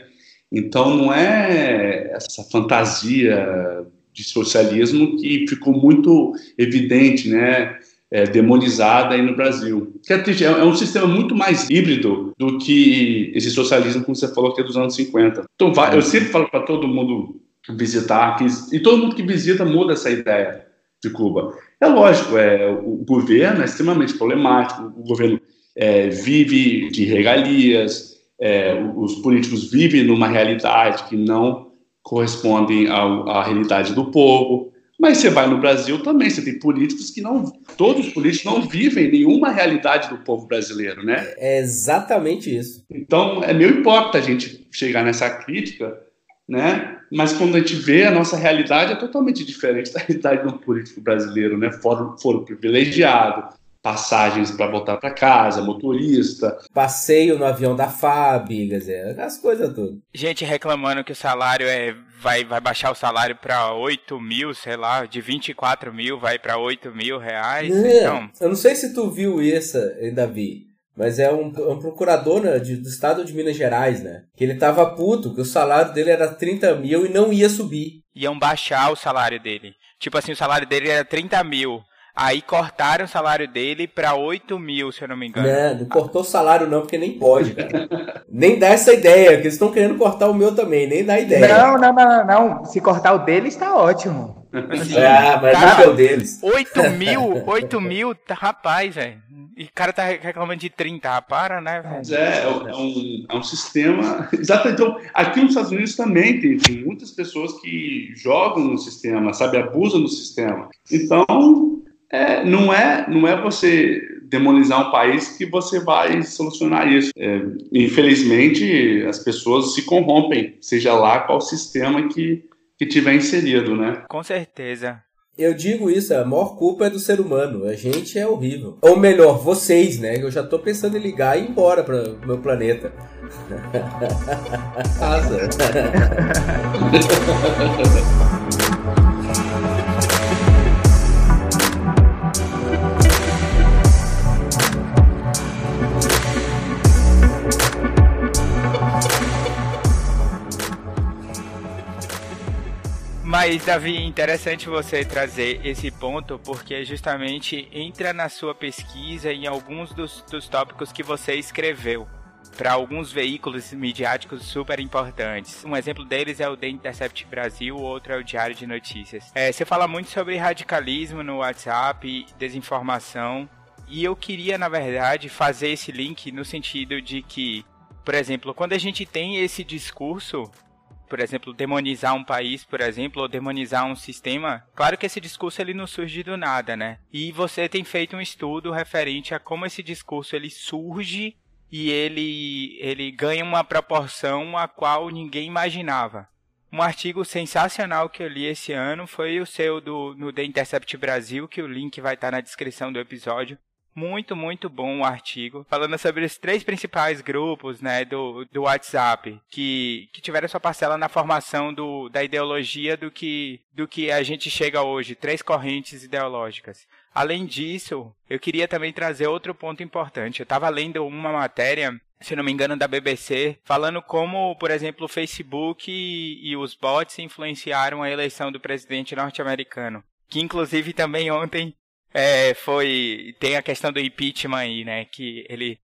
Então, não é essa fantasia de socialismo que ficou muito evidente, né? É, demonizada aí no Brasil. Que é, triste, é, é um sistema muito mais híbrido do que esse socialismo, como você falou, que é dos anos 50. Então, eu sempre falo para todo mundo visitar, que, e todo mundo que visita muda essa ideia de Cuba. É lógico, é, o governo é extremamente problemático, o governo é, vive de regalias, é, os políticos vivem numa realidade que não corresponde à, realidade do povo. Mas você vai no Brasil também, você tem políticos que não. Todos os políticos não vivem nenhuma realidade do povo brasileiro, né? É exatamente isso. Então é meio hipócrita a gente chegar nessa crítica, né? Mas quando a gente vê a nossa realidade é totalmente diferente da realidade do político brasileiro, né? Foro, foro privilegiado, passagens para voltar para casa, motorista. Passeio no avião da FAB, quer dizer, as coisas todas. Gente reclamando que o salário é vai, vai baixar o salário para 8 mil, sei lá, de 24 mil vai para 8 mil reais. É, então... Eu não sei se tu viu isso, Davi. Mas é um, um procurador né, de, do estado de Minas Gerais, né? Que ele tava puto, que o salário dele era 30 mil e não ia subir. Iam baixar o salário dele. Tipo assim, o salário dele era 30 mil. Aí cortaram o salário dele pra 8 mil, se eu não me engano. Não, não cortou o salário não, porque nem pode, cara. nem dá essa ideia, que eles estão querendo cortar o meu também, nem dá ideia. Não, não, não, não. Se cortar o dele, está ótimo. Sim. Ah, mas cara, não é o deles. 8 mil, 8 mil, tá, rapaz, velho. E o cara tá reclamando de 30, ah, para, né? É, é, é, um, é um sistema. Exato, então, aqui nos Estados Unidos também tem, tem muitas pessoas que jogam no sistema, sabe, abusam do sistema. Então, é, não, é, não é você demonizar um país que você vai solucionar isso. É, infelizmente, as pessoas se corrompem, seja lá qual sistema que, que tiver inserido, né? Com certeza. Eu digo isso, a maior culpa é do ser humano. A gente é horrível. Ou melhor, vocês, né? Eu já tô pensando em ligar e ir embora para o meu planeta. Casa. Mas, Davi, interessante você trazer esse ponto, porque justamente entra na sua pesquisa em alguns dos, dos tópicos que você escreveu para alguns veículos midiáticos super importantes. Um exemplo deles é o The Intercept Brasil, outro é o Diário de Notícias. É, você fala muito sobre radicalismo no WhatsApp, desinformação, e eu queria, na verdade, fazer esse link no sentido de que, por exemplo, quando a gente tem esse discurso por exemplo, demonizar um país, por exemplo, ou demonizar um sistema, claro que esse discurso ele não surge do nada, né? E você tem feito um estudo referente a como esse discurso ele surge e ele ele ganha uma proporção a qual ninguém imaginava. Um artigo sensacional que eu li esse ano foi o seu do no The Intercept Brasil, que o link vai estar na descrição do episódio, muito, muito bom o artigo, falando sobre os três principais grupos né, do, do WhatsApp, que, que tiveram sua parcela na formação do, da ideologia do que, do que a gente chega hoje, três correntes ideológicas. Além disso, eu queria também trazer outro ponto importante. Eu estava lendo uma matéria se não me engano, da BBC, falando como, por exemplo, o Facebook e, e, os bots influenciaram a eleição do presidente norte-americano. Que, inclusive, também ontem é, foi. Tem a questão do impeachment aí, né? Que ele.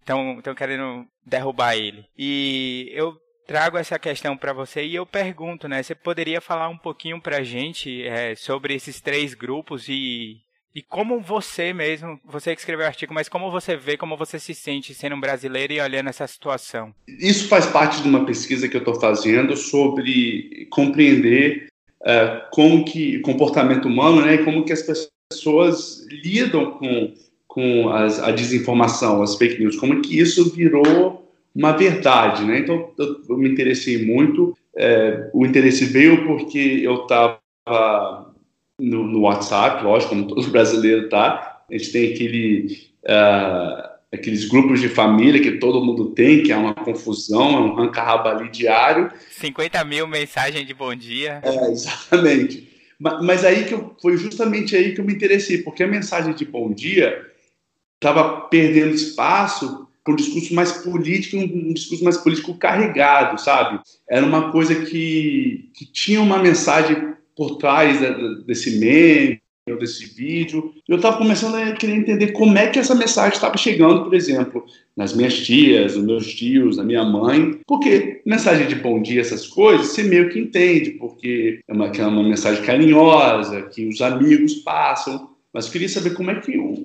Estão querendo derrubar ele. E eu trago essa questão para você e eu pergunto, né? Você poderia falar um pouquinho pra gente é, sobre esses três grupos e, e como você mesmo, você que escreveu o artigo, mas como você vê, como você se sente sendo um brasileiro e olhando essa situação? Isso faz parte de uma pesquisa que eu estou fazendo sobre compreender uh, como que comportamento humano, né? Como que as pessoas pessoas lidam com, com as, a desinformação, as fake news, como que isso virou uma verdade, né? Então, eu, eu me interessei muito. É, o interesse veio porque eu estava no, no, WhatsApp, lógico, como todo brasileiro tá. A gente tem aquele, uh, aqueles grupos de família que todo mundo tem, que é uma confusão, é um ranca ali diário. 50 mil mensagens de bom dia. É, exatamente. Mas aí que eu, foi justamente aí que eu me interessei, porque a mensagem de bom dia estava perdendo espaço para um discurso mais político, um discurso mais político carregado, sabe? Era uma coisa que, que tinha uma mensagem por trás desse meme, desse vídeo. Eu estava começando a querer entender como é que essa mensagem estava chegando, por exemplo, nas minhas tias, nos meus tios, na minha mãe. Porque mensagem de bom dia, essas coisas, você meio que entende, porque é uma, é uma mensagem carinhosa, que os amigos passam. Mas queria saber como é que um,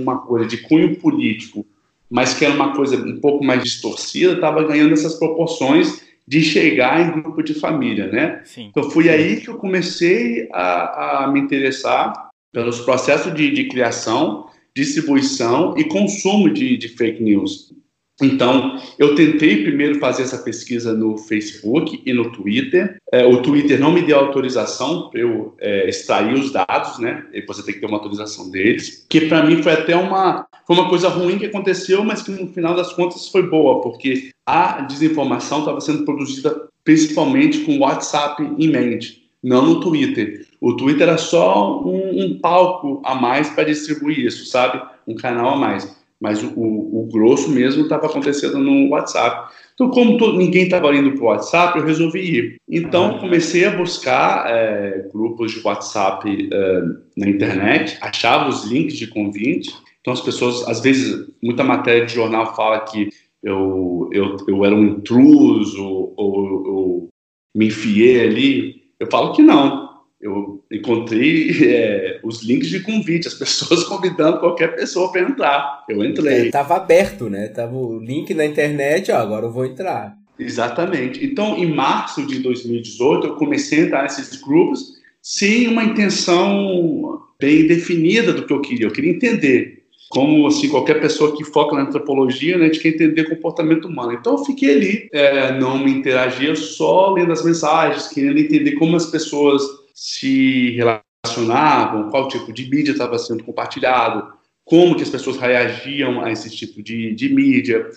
uma coisa de cunho político, mas que era uma coisa um pouco mais distorcida, estava ganhando essas proporções de chegar em grupo de família, né? Sim. Então foi aí que eu comecei a, a me interessar pelos processos de, de, criação, distribuição e consumo de, de, fake news. Então, eu tentei primeiro fazer essa pesquisa no Facebook e no Twitter. É, o Twitter não me deu autorização para eu é, extrair os dados, né? E você tem que ter uma autorização deles. Que para mim foi até uma, foi uma coisa ruim que aconteceu, mas que no final das contas foi boa, porque a desinformação estava sendo produzida principalmente com o WhatsApp em mente, não no Twitter. O Twitter era só um, um palco a mais para distribuir isso, sabe? Um canal a mais mas o, o, grosso mesmo estava acontecendo no WhatsApp. Então, como todo, ninguém estava indo para o WhatsApp, eu resolvi ir. Então, comecei a buscar é, grupos de WhatsApp é, na internet, achava os links de convite. Então, as pessoas, às vezes, muita matéria de jornal fala que eu, eu, eu era um intruso ou, ou me enfiei ali. Eu falo que não eu encontrei é, os links de convite, as pessoas convidando qualquer pessoa para entrar. Eu entrei. Estava é, aberto, né? Tava o link na internet, ó, agora eu vou entrar. Exatamente. Então, em março de 2018, eu comecei a entrar nesses grupos sem uma intenção bem definida do que eu queria. Eu queria entender como assim qualquer pessoa que foca na antropologia, né, a gente quer entender comportamento humano. Então eu fiquei ali, é, não me interagia, só lendo as mensagens, querendo entender como as pessoas se relacionavam, qual tipo de mídia estava sendo compartilhado, como que as pessoas reagiam a esse tipo de, de mídia.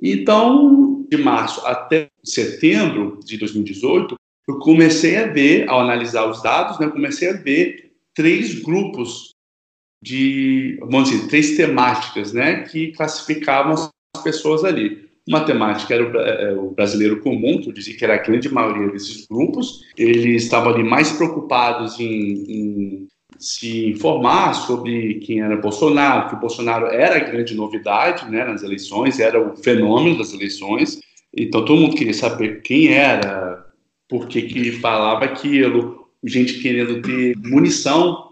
Então, de março até setembro de 2018, eu comecei a ver, ao analisar os dados, né, comecei a ver três grupos de, vamos dizer, três temáticas, né, que classificavam as pessoas ali matemática era o, é, o, brasileiro comum, que eu dizia que era a grande maioria desses grupos. Eles estavam ali mais preocupados em, em se informar sobre quem era Bolsonaro, que o Bolsonaro era a grande novidade né, nas eleições, era o fenômeno das eleições. Então todo mundo queria saber quem era, por que, que falava aquilo, gente querendo ter munição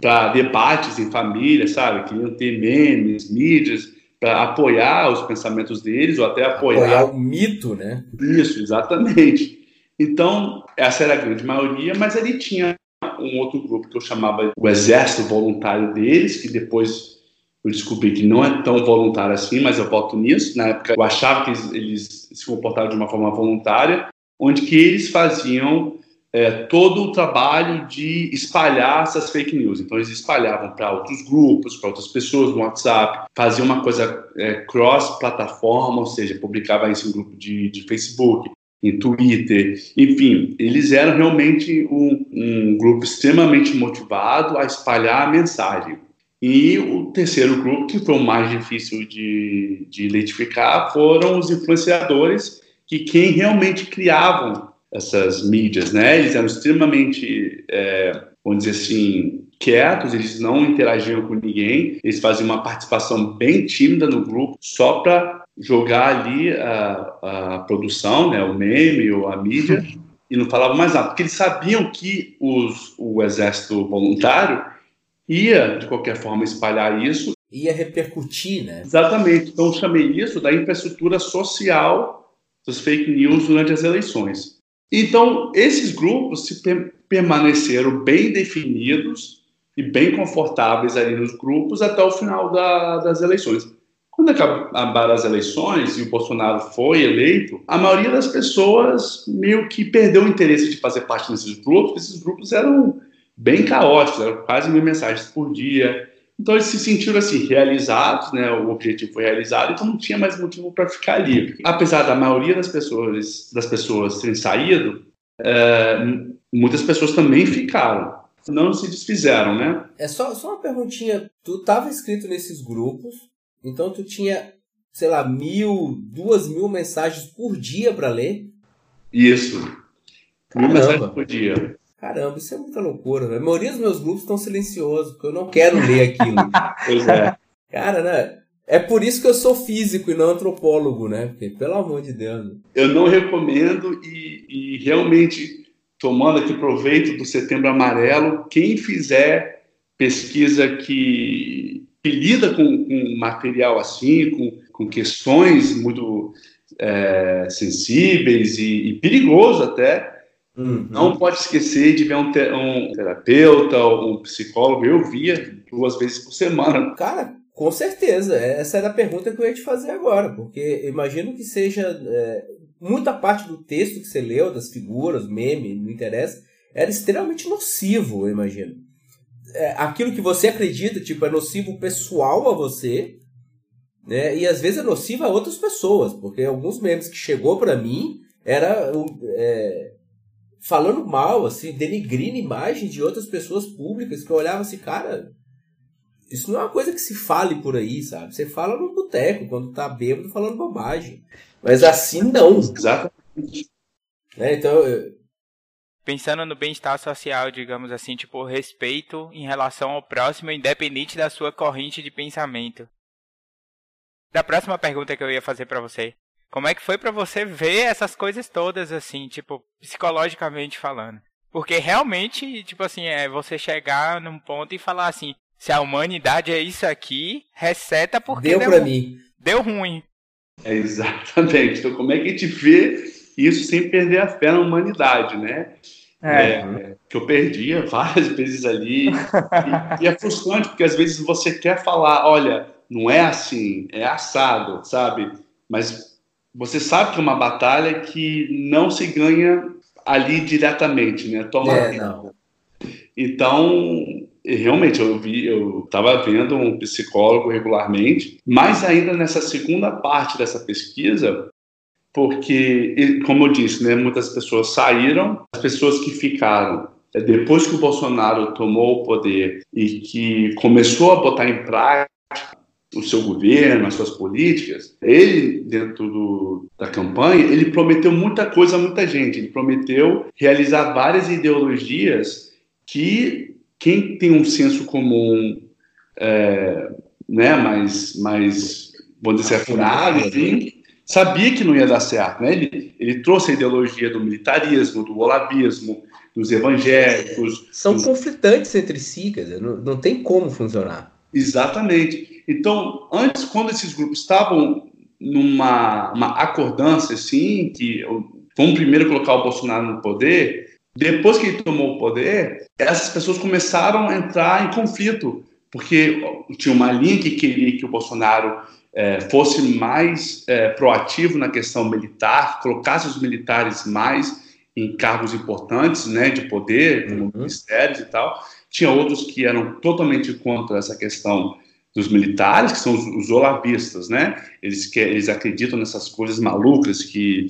para debates em família, sabe? Queriam ter memes, mídias para apoiar os pensamentos deles ou até apoiar... apoiar o mito, né? Isso, exatamente. Então, essa era a grande maioria, mas ele tinha um outro grupo que eu chamava o exército voluntário deles, que depois eu descobri que não é tão voluntário assim, mas eu volto nisso. Na época eu achava que eles, eles se comportavam de uma forma voluntária, onde que eles faziam é, todo o trabalho de espalhar essas fake news. Então, eles espalhavam para outros grupos, para outras pessoas no WhatsApp, faziam uma coisa é, cross-plataforma, ou seja, publicava isso em grupo de, de Facebook, em Twitter, enfim, eles eram realmente um, um grupo extremamente motivado a espalhar a mensagem. E o terceiro grupo, que foi o mais difícil de, de identificar, foram os influenciadores, que quem realmente criavam essas mídias, né? Eles eram extremamente, é, vamos dizer assim, quietos, eles não interagiam com ninguém, eles faziam uma participação bem tímida no grupo, só para jogar ali a, a produção, né, o meme ou a mídia, e não falavam mais nada, porque eles sabiam que os, o exército voluntário ia, de qualquer forma, espalhar isso. Ia repercutir, né? Exatamente. Então, eu chamei isso da infraestrutura social dos fake news durante as eleições. Então, esses grupos se permaneceram bem definidos e bem confortáveis ali nos grupos até o final da, das eleições. Quando acabaram as eleições e o Bolsonaro foi eleito, a maioria das pessoas meio que perdeu o interesse de fazer parte desses grupos, esses grupos eram bem caóticos, eram quase mil mensagens por dia, então eles se sentiram assim realizados, né? O objetivo foi realizado, então não tinha mais motivo para ficar ali. Apesar da maioria das pessoas das pessoas terem saído, é, muitas pessoas também ficaram, não se desfizeram, né? É só, só uma perguntinha. Tu estava inscrito nesses grupos, então tu tinha, sei lá, mil, duas mil mensagens por dia para ler? Isso. Mil Caramba. mensagens por dia. Caramba, isso é muita loucura. Né? A maioria dos meus grupos estão silenciosos, porque eu não quero ler aquilo. pois é. Cara, né? É por isso que eu sou físico e não antropólogo, né? Porque, pelo amor de Deus. Eu não recomendo e, e realmente, tomando aqui proveito do Setembro Amarelo, quem fizer pesquisa que, que lida com, com, material assim, com, com questões muito é, sensíveis e, e perigoso até, Uhum. Não pode esquecer de ver um, te um terapeuta, um psicólogo. Eu via duas vezes por semana. Cara, Com certeza, essa era a pergunta que eu ia te fazer agora, porque imagino que seja é, muita parte do texto que você leu, das figuras, meme, não interessa, era extremamente nocivo, eu imagino. É, aquilo que você acredita, tipo, é nocivo pessoal a você, né? E às vezes é nocivo a outras pessoas, porque alguns memes que chegou para mim era é, falando mal, assim, denigrindo imagens de outras pessoas públicas que eu olhava assim, cara, isso não é uma coisa que se fale por aí, sabe? Você fala no boteco, quando tá bêbado, falando bobagem. Mas assim não. Exatamente. É, então. Eu... Pensando no bem-estar social, digamos assim, tipo, respeito em relação ao próximo, independente da sua corrente de pensamento. Da próxima pergunta que eu ia fazer para você. Como é que foi para você ver essas coisas todas, assim, tipo, psicologicamente falando? Porque realmente, tipo assim, é você chegar num ponto e falar assim, se a humanidade é isso aqui, receta porque deu, deu pra mim. Deu ruim. É exatamente. Então, como é que a gente vê isso sem perder a fé na humanidade, né? É. É, que eu perdia várias vezes ali. e, e, é frustrante, porque às vezes você quer falar, olha, não é assim, é assado, sabe? Mas você sabe que é uma batalha que não se ganha ali diretamente, né? Toma é, não. Então, realmente, eu vi, eu estava vendo um psicólogo regularmente, mas ainda nessa segunda parte dessa pesquisa, porque, como eu disse, né, muitas pessoas saíram, as pessoas que ficaram é, depois que o Bolsonaro tomou o poder e que começou a botar em prática o seu governo, as suas políticas, ele, dentro do, da campanha, ele prometeu muita coisa a muita gente. Ele prometeu realizar várias ideologias que quem tem um senso comum é, né, mais, mais, vamos dizer, afurado, assim, sabia que não ia dar certo. Né? Ele, ele trouxe a ideologia do militarismo, do olavismo, dos evangélicos. São dos... conflitantes entre si, quer dizer, não, não tem como funcionar. Exatamente. Então, antes, quando esses grupos estavam numa uma acordância, assim, que vamos primeiro colocar o Bolsonaro no poder, depois que ele tomou o poder, essas pessoas começaram a entrar em conflito, porque tinha uma linha que queria que o Bolsonaro é, fosse mais é, proativo na questão militar, colocasse os militares mais em cargos importantes, né, de poder, como uhum. ministérios e tal. Tinha outros que eram totalmente contra essa questão dos militares, que são os, os olavistas, né? Eles, que, eles acreditam nessas coisas malucas que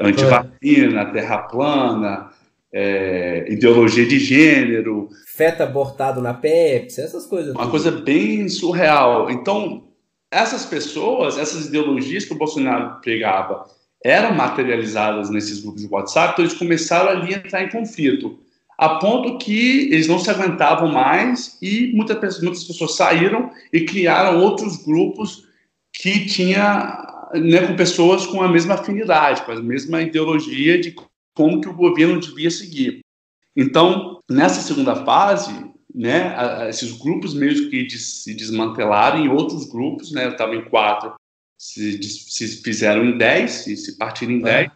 antivacina, terra plana, é, ideologia de gênero. Feta abortado na Pepsi, essas coisas. Uma coisa bem surreal. Então, essas pessoas, essas ideologias que o Bolsonaro pregava, eram materializadas nesses grupos de WhatsApp, então eles começaram ali a entrar em conflito a ponto que eles não se aguentavam mais e muitas pessoas, muitas pessoas saíram e criaram outros grupos que tinha né, com pessoas com a mesma afinidade, com a mesma ideologia de como que o governo devia seguir. Então, nessa segunda fase, né, esses grupos mesmo que se desmantelaram em outros grupos, né, eu estava em quatro, se, se, fizeram em dez, se, se partiram em é. dez,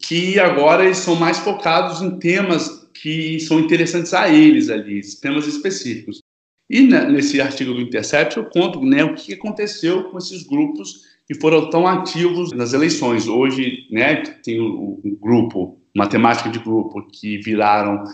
que agora eles são mais focados em temas que são interessantes a eles ali, temas específicos. E nesse artigo do Intercept eu conto né, o que aconteceu com esses grupos que foram tão ativos nas eleições. Hoje né, tem um grupo, matemática de grupo, que viraram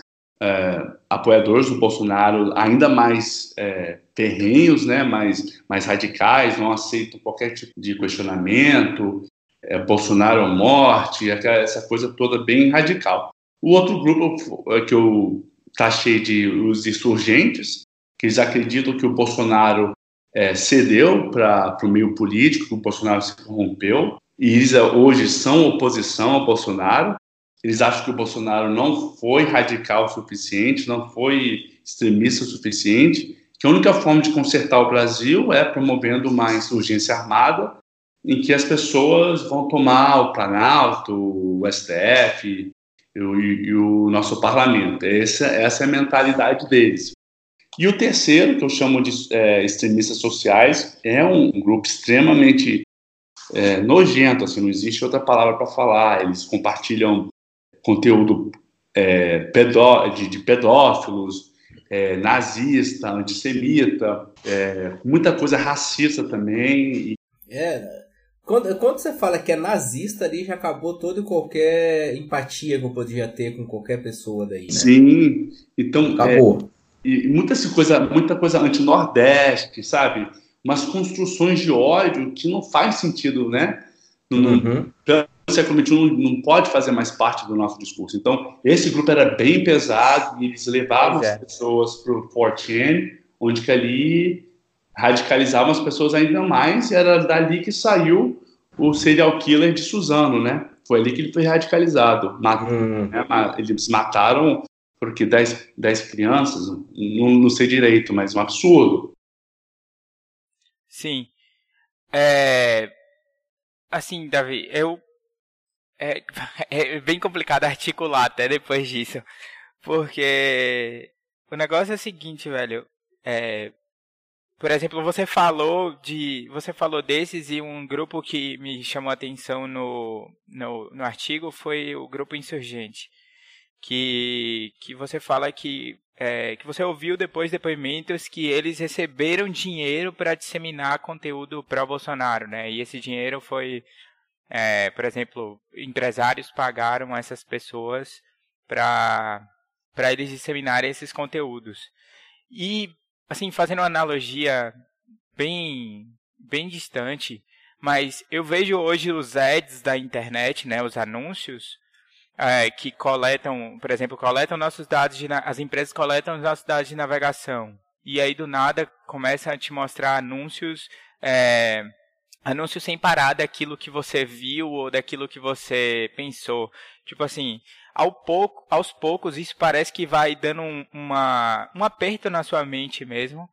é, apoiadores do Bolsonaro ainda mais é, terrenhos, né, mais, mais radicais, não aceitam qualquer tipo de questionamento, é, Bolsonaro ou morte, essa coisa toda bem radical. O outro grupo é que eu taxei de os insurgentes, que eles acreditam que o Bolsonaro é, cedeu para o meio político, que o Bolsonaro se corrompeu, e eles é, hoje são oposição ao Bolsonaro. Eles acham que o Bolsonaro não foi radical o suficiente, não foi extremista o suficiente, que a única forma de consertar o Brasil é promovendo uma insurgência armada, em que as pessoas vão tomar o Planalto, o STF, e, e o nosso parlamento. Essa, essa é a mentalidade deles. E o terceiro, que eu chamo de é, extremistas sociais, é um, grupo extremamente é, nojento, assim, não existe outra palavra para falar. Eles compartilham conteúdo é, pedó de, de, pedófilos, é, nazista, antissemita, é, muita coisa racista também. É, quando, quando você fala que é nazista ali, já acabou toda e qualquer empatia que eu podia ter com qualquer pessoa daí, né? Sim, então... Acabou. É, e muita coisa, muita coisa anti-nordeste, sabe? Umas construções de ódio que não faz sentido, né? Uhum. No século XXI não, não pode fazer mais parte do nosso discurso. Então, esse grupo era bem pesado e eles levavam é. as pessoas para o 4chan, onde que ali radicalizavam as pessoas ainda mais, e era dali que saiu o serial killer de Suzano, né? Foi ali que ele foi radicalizado. Mat hum. né? Eles mataram, porque 10, 10 crianças, não, não sei direito, mas um absurdo. Sim. É... Assim, Davi, eu. É, é bem complicado articular até depois disso. Porque o negócio é o seguinte, velho. É, por exemplo, você falou de. Você falou desses e um grupo que me chamou a atenção no, no, no artigo foi o grupo insurgente. Que, que você fala que, é, que você ouviu depois depoimentos que eles receberam dinheiro para disseminar conteúdo pró-Bolsonaro, né? E esse dinheiro foi, é, por exemplo, empresários pagaram essas pessoas para eles disseminarem esses conteúdos. E assim, fazendo uma analogia bem, bem distante, mas eu vejo hoje os ads da internet, né, os anúncios, é, que coletam, por exemplo, coletam nossos dados, de, as empresas coletam os nossos dados de navegação. E aí, do nada, começa a te mostrar anúncios, é, anúncios sem parar daquilo que você viu ou daquilo que você pensou. Tipo assim, ao pouco, aos poucos isso parece que vai dando um, uma, um aperto na sua mente mesmo,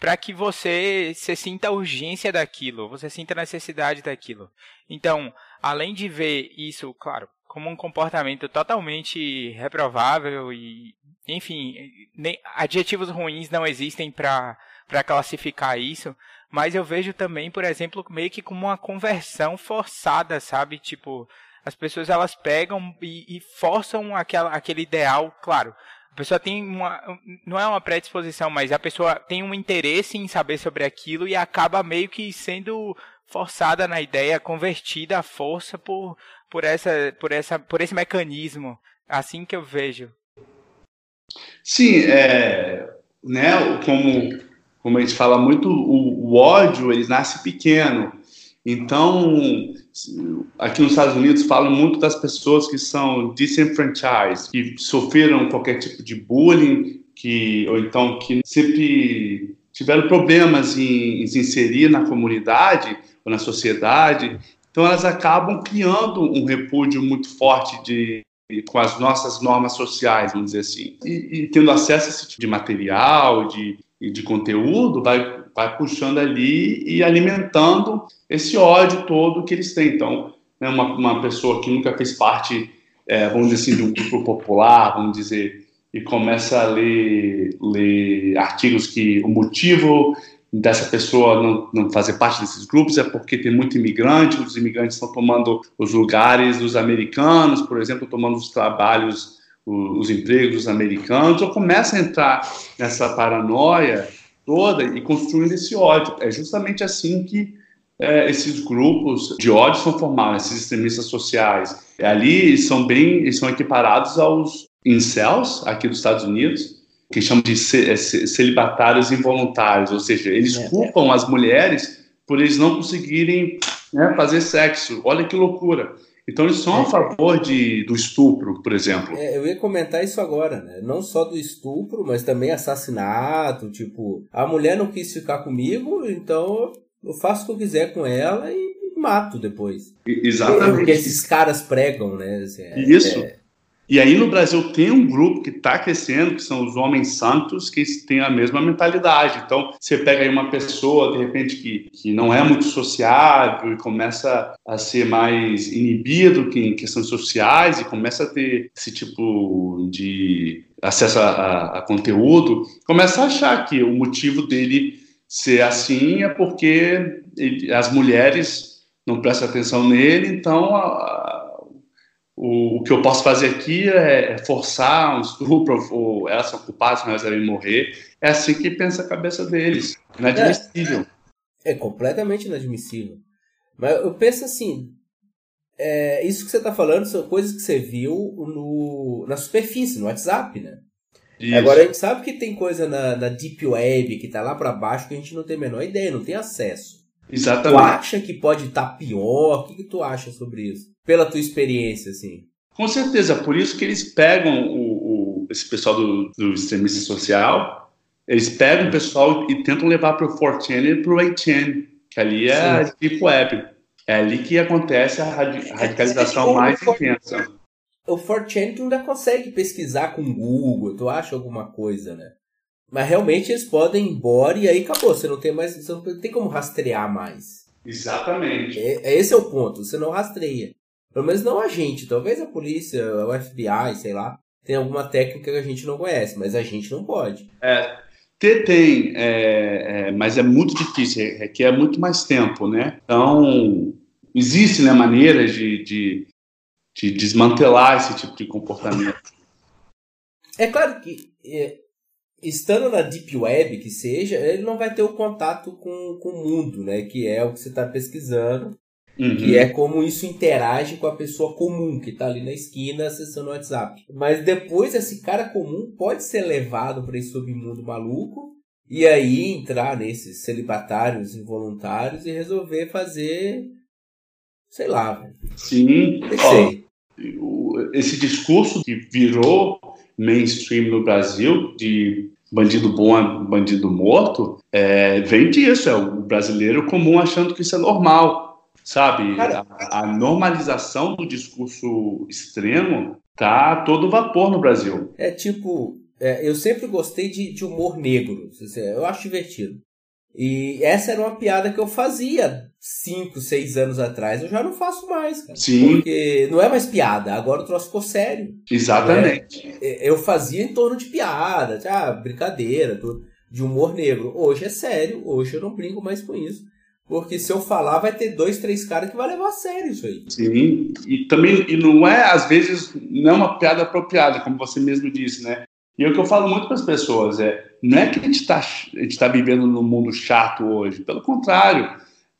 para que você se sinta a urgência daquilo, você sinta a necessidade daquilo. Então, além de ver isso, claro, como um comportamento totalmente reprovável e, enfim, nem, adjetivos ruins não existem para classificar isso, mas eu vejo também, por exemplo, meio que como uma conversão forçada, sabe? Tipo, as pessoas elas pegam e, e forçam aquela, aquele ideal, claro. A pessoa tem uma, não é uma predisposição, mas a pessoa tem um interesse em saber sobre aquilo e acaba meio que sendo forçada na ideia, convertida à força por, por, essa, por, essa, por esse mecanismo. Assim que eu vejo. Sim, é, né, como, como a gente fala muito, o, o ódio ele nasce pequeno. Então, aqui nos Estados Unidos falam muito das pessoas que são disenfranchised, que sofreram qualquer tipo de bullying, que ou então que sempre tiveram problemas em, em se inserir na comunidade ou na sociedade. Então, elas acabam criando um repúdio muito forte de com as nossas normas sociais, vamos dizer assim. E, e tendo acesso a esse tipo de material, de, de conteúdo, vai vai puxando ali e alimentando esse ódio todo que eles têm. Então, né, uma, uma pessoa que nunca fez parte, é, vamos dizer assim, um grupo popular, vamos dizer, e começa a ler, ler artigos que o motivo dessa pessoa não, não fazer parte desses grupos é porque tem muito imigrante, os imigrantes estão tomando os lugares dos americanos, por exemplo, tomando os trabalhos, os, os empregos dos americanos, ou começa a entrar nessa paranoia toda e construindo esse ódio. É justamente assim que é, esses grupos de ódio são formados, esses extremistas sociais. E ali são bem, são equiparados aos incels aqui dos Estados Unidos, que chamam de é, celibatários involuntários, ou seja, eles é, culpam as mulheres por eles não conseguirem né, fazer sexo. Olha que loucura. Então eles são a é. favor de, do estupro, por exemplo. É, eu ia comentar isso agora, né? Não só do estupro, mas também assassinato. Tipo, a mulher não quis ficar comigo, então eu faço o que eu quiser com ela e mato depois. Exatamente. Porque esses caras pregam, né? Assim, é, isso. É, e aí no Brasil tem um grupo que está crescendo, que são os homens santos, que têm a mesma mentalidade. Então, você pega aí uma pessoa, de repente, que, que não é muito sociável e começa a ser mais inibido em questões sociais e começa a ter esse tipo de acesso a, a, a conteúdo, começa a achar que o motivo dele ser assim é porque ele, as mulheres não prestam atenção nele, então a, o, o que eu posso fazer aqui é, é forçar um estupro, ou elas são culpadas, mas elas devem morrer. É assim que pensa a cabeça deles. Inadmissível. É, é completamente inadmissível. Mas eu penso assim, é, isso que você está falando são coisas que você viu no, na superfície, no WhatsApp, né? Isso. Agora a gente sabe que tem coisa na, na Deep Web que está lá para baixo que a gente não tem a menor ideia, não tem acesso. Exatamente. Tu acha que pode estar tá pior? O que, que tu acha sobre isso? Pela tua experiência, assim. Com certeza, por isso que eles pegam o, o esse pessoal do, do extremismo social, eles pegam o pessoal e tentam levar para o 4chan e para o 8chan, que ali é a Deep Web. É ali que acontece a radicalização mais intensa. O 4chan tu ainda consegue pesquisar com o Google, tu acha alguma coisa, né? Mas realmente eles podem ir embora e aí acabou. Você não tem mais. Você não tem como rastrear mais. Exatamente. É, é esse é o ponto. Você não rastreia. Pelo menos não a gente. Talvez a polícia, o FBI, sei lá, tem alguma técnica que a gente não conhece, mas a gente não pode. É, tem, é, é, mas é muito difícil, requer muito mais tempo, né? Então, existem né, maneiras de, de, de desmantelar esse tipo de comportamento. É claro que é, estando na Deep Web, que seja, ele não vai ter o contato com, com o mundo, né? Que é o que você está pesquisando. Uhum. Que é como isso interage com a pessoa comum que está ali na esquina acessando o WhatsApp. Mas depois esse cara comum pode ser levado para esse submundo maluco e aí entrar nesses celibatários involuntários e resolver fazer. Sei lá. Sim. Sei. esse discurso que virou mainstream no Brasil de bandido bom bandido morto, é, vem disso, é o brasileiro comum achando que isso é normal, sabe? A, a, normalização do discurso extremo tá todo vapor no Brasil. É tipo, é, eu sempre gostei de, de humor negro, eu acho divertido. E essa era uma piada que eu fazia 5, 6 anos atrás. Eu já não faço mais, cara. Sim. Porque não é mais piada, agora o troço ficou sério. Exatamente. Né? Eu fazia em torno de piada, de, ah, brincadeira, de humor negro. Hoje é sério, hoje eu não brinco mais com isso. Porque se eu falar, vai ter dois, três caras que vai levar a sério isso aí. Sim, e também e não é, às vezes, não é uma piada apropriada, como você mesmo disse, né? E é o que eu falo muito para as pessoas é, não é que a gente está tá vivendo num mundo chato hoje, pelo contrário,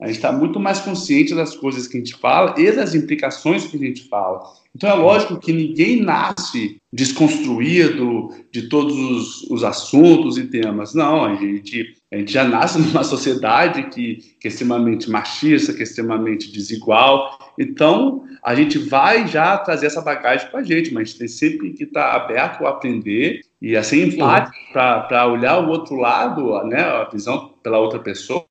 a gente está muito mais consciente das coisas que a gente fala e das implicações que a gente fala. Então é lógico que ninguém nasce desconstruído de todos os, os assuntos e temas. Não, a gente, a gente já nasce numa sociedade que, que é extremamente machista, que é extremamente desigual. Então a gente vai já trazer essa bagagem com a gente, mas a gente tem sempre que estar tá aberto a aprender e a ser empático para olhar o outro lado, né, a visão pela outra pessoa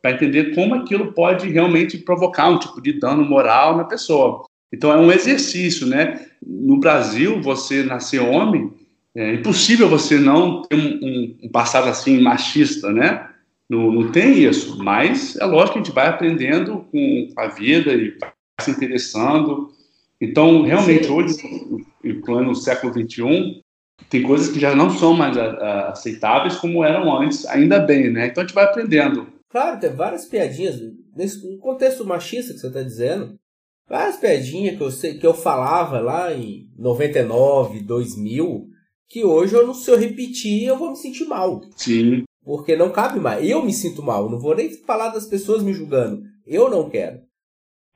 para entender como aquilo pode realmente provocar um tipo de dano moral na pessoa. Então é um exercício, né? No Brasil, você nascer homem, é impossível você não ter um, um passado assim machista, né? Não, não, tem isso, mas é lógico que a gente vai aprendendo com a vida e vai se interessando. Então, realmente, hoje, em plano século XXI, tem coisas que já não são mais aceitáveis como eram antes, ainda bem, né? Então a gente vai aprendendo. Claro, tem várias piadinhas. Nesse contexto machista que você está dizendo, várias piadinhas que eu, sei, que eu falava lá em 99, 2000, que hoje eu não se eu repetir eu vou me sentir mal. Sim. Porque não cabe mais. Eu me sinto mal. Não vou nem falar das pessoas me julgando. Eu não quero.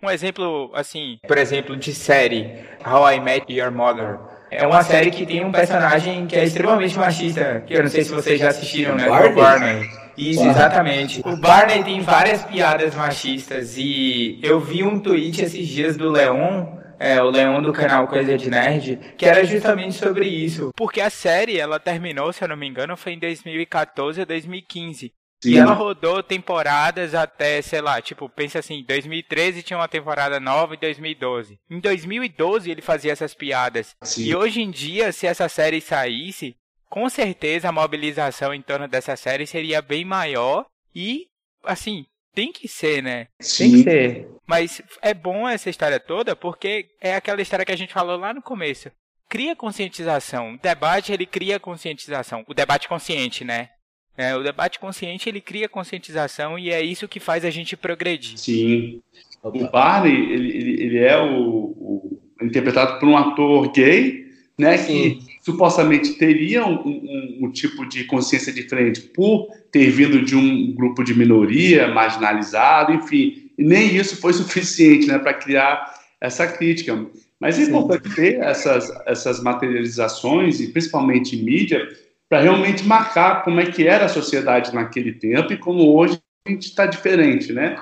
Um exemplo, assim, por exemplo, de série, How I Met Your Mother. É uma série que tem um personagem que é extremamente machista, que eu não sei se vocês já assistiram, né? Barney. Barney. Isso, exatamente. O Barney tem várias piadas machistas e eu vi um tweet esses dias do Leon, é, o Leon do canal Coisa de Nerd, que era justamente sobre isso. Porque a série, ela terminou, se eu não me engano, foi em 2014 ou 2015. Sim. E ela rodou temporadas até, sei lá, tipo, pensa assim, 2013 tinha uma temporada nova e 2012. Em 2012 ele fazia essas piadas. Sim. E hoje em dia, se essa série saísse, com certeza a mobilização em torno dessa série seria bem maior e, assim, tem que ser, né? Sim. Tem que ser. Mas é bom essa história toda porque é aquela história que a gente falou lá no começo. Cria conscientização. O debate, ele cria conscientização. O debate consciente, né? É, o debate consciente, ele cria conscientização e é isso que faz a gente progredir. Sim. O Barney, ele, ele, ele é o, o interpretado por um ator gay, né, que supostamente teria um, um, um, tipo de consciência diferente por ter vindo de um grupo de minoria marginalizado, enfim, e nem isso foi suficiente, né, para criar essa crítica. Mas é importante ter essas, essas materializações, e principalmente em mídia, para realmente marcar como é que era a sociedade naquele tempo e como hoje a gente está diferente, né?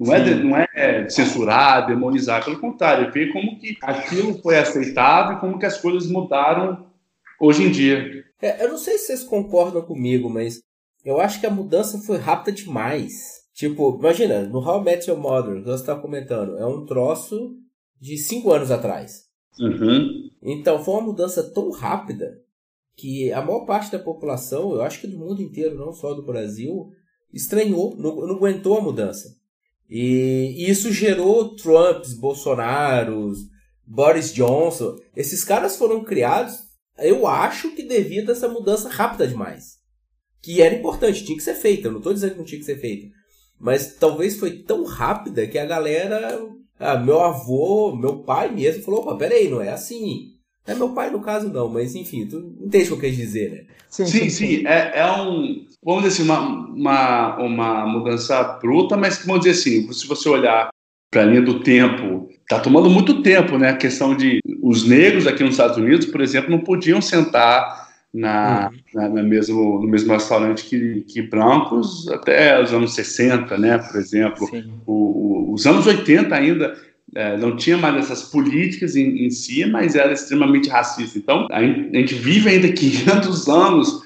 Não é, não é censurar, demonizar, pelo contrário, é ver como que aquilo foi aceitável e como que as coisas mudaram hoje em dia. É, eu não sei se vocês concordam comigo, mas eu acho que a mudança foi rápida demais. Tipo, imagina, no How I Met Your Mother, que você está comentando, é um troço de cinco anos atrás. Uhum. Então, foi uma mudança tão rápida que a maior parte da população, eu acho que do mundo inteiro, não só do Brasil, estranhou, não, não aguentou a mudança. E, e isso gerou Trumps, Bolsonaros, Boris Johnson. Esses caras foram criados, eu acho que devido a essa mudança rápida demais. Que era importante, tinha que ser feita. Eu não estou dizendo que não tinha que ser feita. Mas talvez foi tão rápida que a galera ah, meu avô, meu pai mesmo falou, opa, peraí, não é assim. É meu pai no caso não, mas enfim, tu entende o que eu quis dizer, né? Sim, sim, sim. sim. É, é, um, vamos dizer assim, uma, uma, uma mudança bruta, mas vamos dizer assim, se você olhar para a linha do tempo, está tomando muito tempo, né? A questão de os negros aqui nos Estados Unidos, por exemplo, não podiam sentar na, uhum. na, na, mesmo, no mesmo restaurante que, que brancos até os anos 60, né, por exemplo. O, o, os anos 80 ainda é, não tinha mais essas políticas em, em, si, mas era extremamente racista. Então, a, a gente vive ainda 500 anos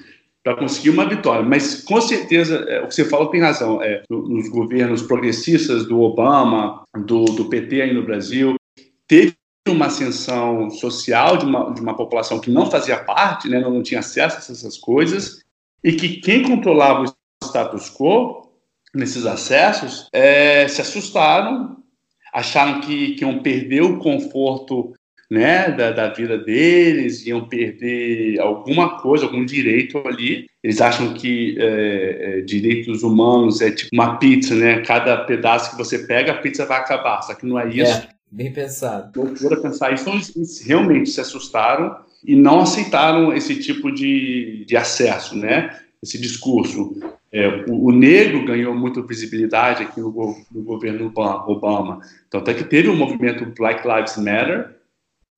para conseguir uma vitória. Mas, com certeza, é, o que você falou tem razão. É, nos governos progressistas do Obama, do, do PT aí no Brasil, teve uma ascensão social de uma, de uma população que não fazia parte, né, não tinha acesso a essas coisas, e que quem controlava o status quo nesses acessos é, se assustaram, acharam que, que iam perder o conforto né, da, da, vida deles, iam perder alguma coisa, algum direito ali. Eles acham que é, é, direitos humanos é tipo uma pizza, né? Cada pedaço que você pega, a pizza vai acabar. Só que não é isso. É. Bem pensado. Loucura pensar isso. Então, eles realmente se assustaram e não aceitaram esse tipo de, de acesso, né? Esse discurso. É, o, o, negro ganhou muita visibilidade aqui no, no governo Obama. Então, até que teve o um movimento Black Lives Matter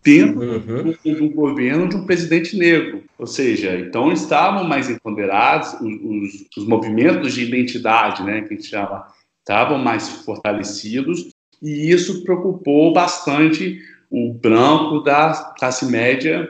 dentro uhum. do, governo de um presidente negro. Ou seja, então estavam mais empoderados, os, os, os movimentos de identidade, né, que a gente chama, estavam mais fortalecidos e isso preocupou bastante o branco da classe média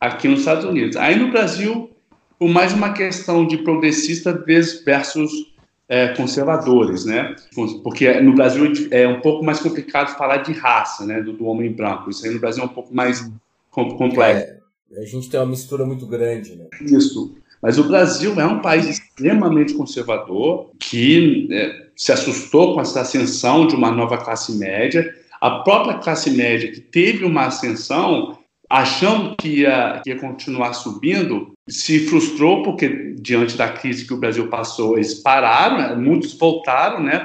aqui nos Estados Unidos. Aí no Brasil, por mais uma questão de progressista versus é, conservadores, né? Porque no Brasil é um pouco mais complicado falar de raça, né, do, do homem branco. Isso aí no Brasil é um pouco mais complexo. É, a gente tem uma mistura muito grande, né? Isso. Mas o Brasil é um país extremamente conservador que é, se assustou com essa ascensão de uma nova classe média. A própria classe média que teve uma ascensão, achando que ia, que ia continuar subindo, se frustrou porque diante da crise que o Brasil passou, eles pararam, né? muitos voltaram, né,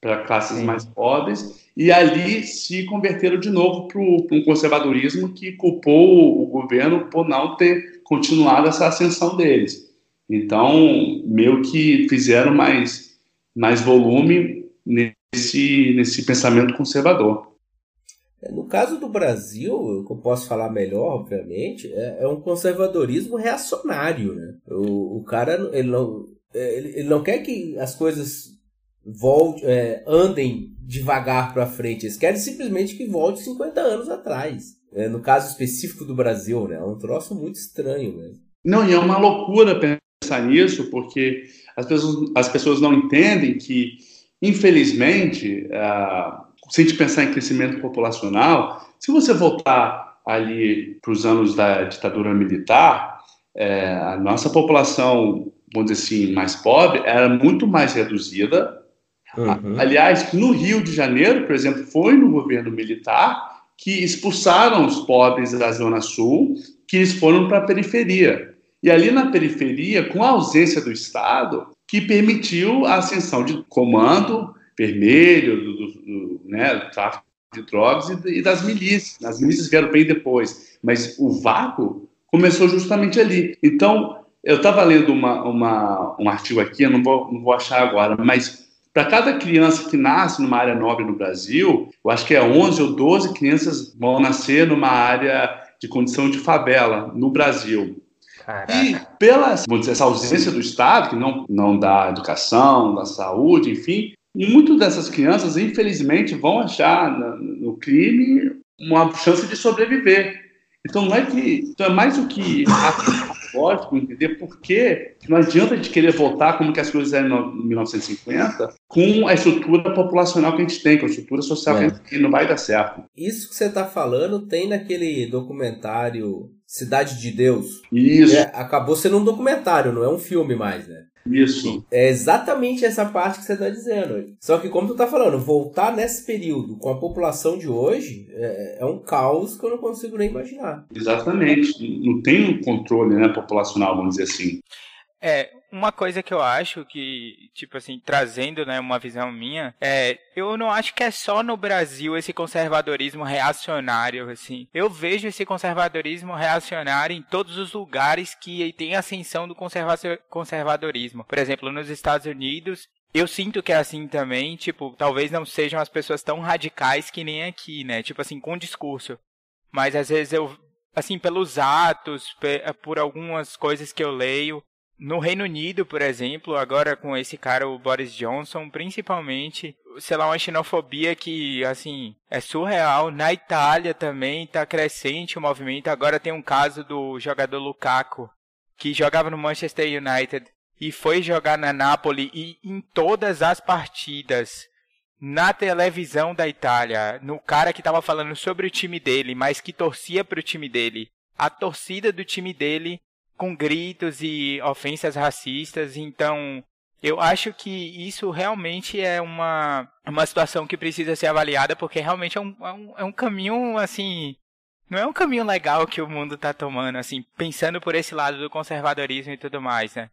para classes Sim. mais pobres e ali se converteram de novo para um conservadorismo que culpou o governo por não ter continuado essa ascensão deles. Então, meio que fizeram mais, mais volume nesse, nesse pensamento conservador. É, no caso do Brasil, que eu posso falar melhor, obviamente, é, é um conservadorismo reacionário. Né? O, o cara ele não, é, ele, ele, não quer que as coisas volte, é, andem devagar para frente. Eles querem simplesmente que volte 50 anos atrás. É, no caso específico do Brasil, né? É um troço muito estranho mesmo. Não, e é uma loucura pensar nisso, porque as pessoas, as pessoas não entendem que, infelizmente, uh, se a gente pensar em crescimento populacional, se você voltar ali para os anos da ditadura militar, é, a nossa população, vamos dizer assim, mais pobre, era muito mais reduzida. Uhum. Aliás, no Rio de Janeiro, por exemplo, foi no governo militar que expulsaram os pobres da Zona Sul, que eles foram para a periferia. E ali na periferia, com a ausência do Estado, que permitiu a ascensão de comando vermelho, do, né, do tráfico de drogas e, e das milícias. As milícias vieram bem depois, mas o vácuo começou justamente ali. Então, eu estava lendo uma, uma, um artigo aqui, eu não vou, não vou achar agora, mas para cada criança que nasce numa área nobre no Brasil, eu acho que é 11 ou 12 crianças vão nascer numa área de condição de favela no Brasil. Caraca. E pela vamos dizer, essa ausência do Estado, que não, não dá educação, da saúde, enfim, muitas dessas crianças, infelizmente, vão achar no, crime uma chance de sobreviver. Então não é que. Então é mais do que lógico entender por que não adianta de querer voltar como que as coisas eram em 1950 com a estrutura populacional que a gente tem, com a estrutura social é. que a gente tem, não vai dar certo. Isso que você está falando tem naquele documentário Cidade de Deus. Isso. É, acabou sendo um documentário, não é um filme mais, né? Isso. É exatamente essa parte que você está dizendo. Só que, como tu está falando, voltar nesse período com a população de hoje é, é, um caos que eu não consigo nem imaginar. Exatamente. Não tem um controle né, populacional, vamos dizer assim. É, uma coisa que eu acho que, tipo assim, trazendo, né, uma visão minha, é, eu não acho que é só no Brasil esse conservadorismo reacionário, assim. Eu vejo esse conservadorismo reacionário em todos os lugares que tem ascensão do conservadorismo. Por exemplo, nos Estados Unidos, eu sinto que é assim também, tipo, talvez não sejam as pessoas tão radicais que nem aqui, né? Tipo assim, com discurso. Mas às vezes eu, assim, pelos atos, por algumas coisas que eu leio, no Reino Unido, por exemplo, agora com esse cara, o Boris Johnson, principalmente, sei lá, uma xenofobia que, assim, é surreal. Na Itália também tá crescente o movimento. Agora tem um caso do jogador Lukaku, que jogava no Manchester United e foi jogar na Napoli e em todas as partidas na televisão da Itália, no cara que estava falando sobre o time dele, mas que torcia para o time dele, a torcida do time dele com gritos e ofensas racistas. Então, eu acho que isso realmente é uma, uma situação que precisa ser avaliada, porque realmente é um, é um, é um caminho, assim. Não é um caminho legal que o mundo está tomando, assim, pensando por esse lado do conservadorismo e tudo mais, né?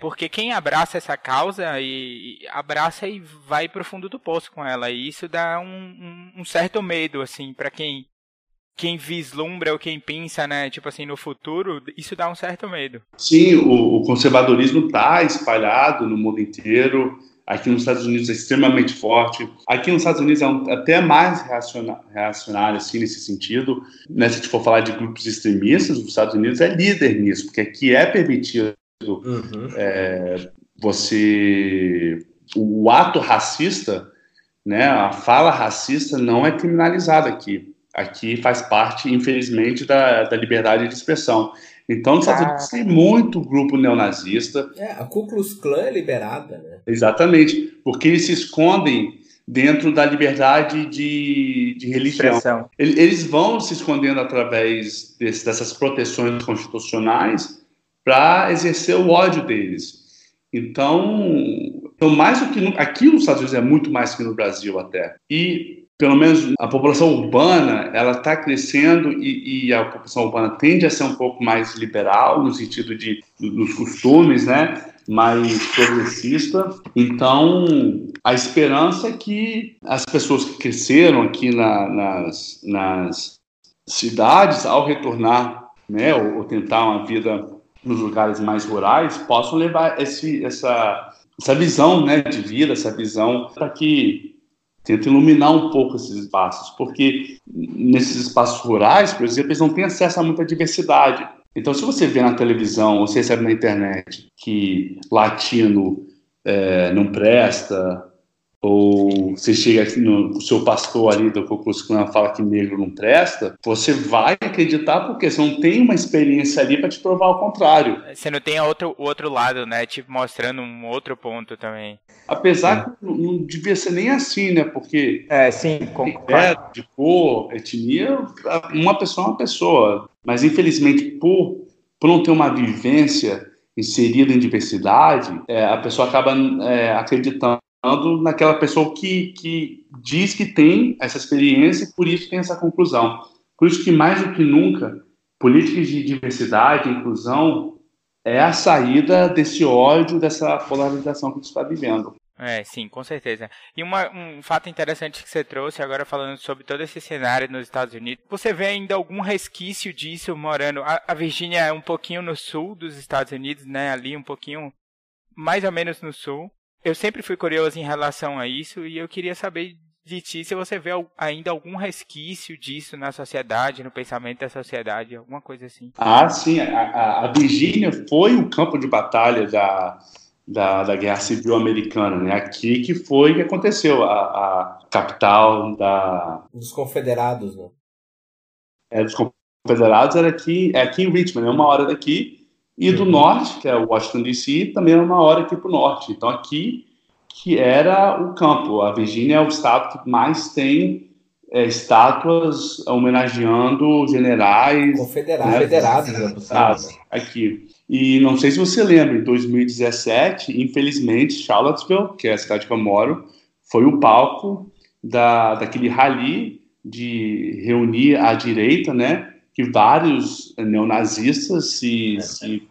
Porque quem abraça essa causa e, abraça e vai pro fundo do poço com ela. E isso dá um, um, um certo medo, assim, para quem quem vislumbra ou quem pensa, né, tipo assim, no futuro, isso dá um certo medo. Sim, o, o conservadorismo está espalhado no mundo inteiro. Aqui nos Estados Unidos é extremamente forte. Aqui nos Estados Unidos é um, até mais reacionário, reacionário assim, nesse sentido. Né, se a gente for falar de grupos extremistas, os Estados Unidos é líder nisso, porque aqui é permitido uhum. é, você... O ato racista, né, a fala racista não é criminalizada aqui aqui faz parte, infelizmente, da, da liberdade de expressão. Então, nos Estados ah. Unidos tem muito grupo neonazista. É, a Ku Klux Klan é liberada, né? Exatamente, porque eles se escondem dentro da liberdade de, de religião. Eles vão se escondendo através desse, dessas proteções constitucionais para exercer o ódio deles. Então, então, mais do que no, aqui nos Estados Unidos é muito mais que no Brasil até. E pelo menos a população urbana ela está crescendo e, e, a população urbana tende a ser um pouco mais liberal no sentido de dos costumes, né? Mais progressista. Então a esperança é que as pessoas que cresceram aqui na, nas, nas cidades, ao retornar, né, ou, ou tentar uma vida nos lugares mais rurais, possam levar esse, essa essa visão, né, de vida, essa visão para que tenta iluminar um pouco esses espaços, porque nesses espaços rurais, por exemplo, eles não têm acesso a muita diversidade. Então, se você vê na televisão ou você recebe na internet que latino é, não presta, ou você chega aqui no o seu pastor ali do Klux Klan fala que negro não presta, você vai acreditar porque você não tem uma experiência ali para te provar o contrário. Você não tem outro, o outro lado, né? Tipo, mostrando um outro ponto também. Apesar é. que não, não, devia ser nem assim, né? Porque. É, sim, é, de cor, etnia, uma pessoa é uma pessoa. Mas infelizmente, por, por não ter uma vivência inserida em diversidade, é, a pessoa acaba é, acreditando naquela pessoa que, que diz que tem essa experiência e por isso tem essa conclusão. Por isso que, mais do que nunca, políticas de diversidade inclusão é a saída desse ódio, dessa polarização que a gente está vivendo. É, sim, com certeza. E uma, um fato interessante que você trouxe agora falando sobre todo esse cenário nos Estados Unidos, você vê ainda algum resquício disso morando? A, a Virgínia é um pouquinho no sul dos Estados Unidos, né? Ali um pouquinho mais ou menos no sul. Eu sempre fui curioso em relação a isso e eu queria saber de ti se você vê ainda algum resquício disso na sociedade, no pensamento da sociedade, alguma coisa assim. Ah, sim. A, a, a Virgínia foi o campo de batalha da, da, da Guerra Civil Americana, né? Aqui que foi que aconteceu, a, a capital da... Dos confederados, né? É, dos confederados era aqui, é aqui em Richmond, é uma hora daqui, e do uhum. norte, que é Washington DC, também é uma hora aqui para o norte. Então aqui que era o campo. A Virgínia é o estado que mais tem é, estátuas homenageando generais. Confederados, né? federados, né, aqui. E não sei se você lembra, em 2017, infelizmente, Charlottesville, que é a cidade que eu moro, foi o palco da, daquele rally de reunir a direita, né? Que vários neonazistas se, se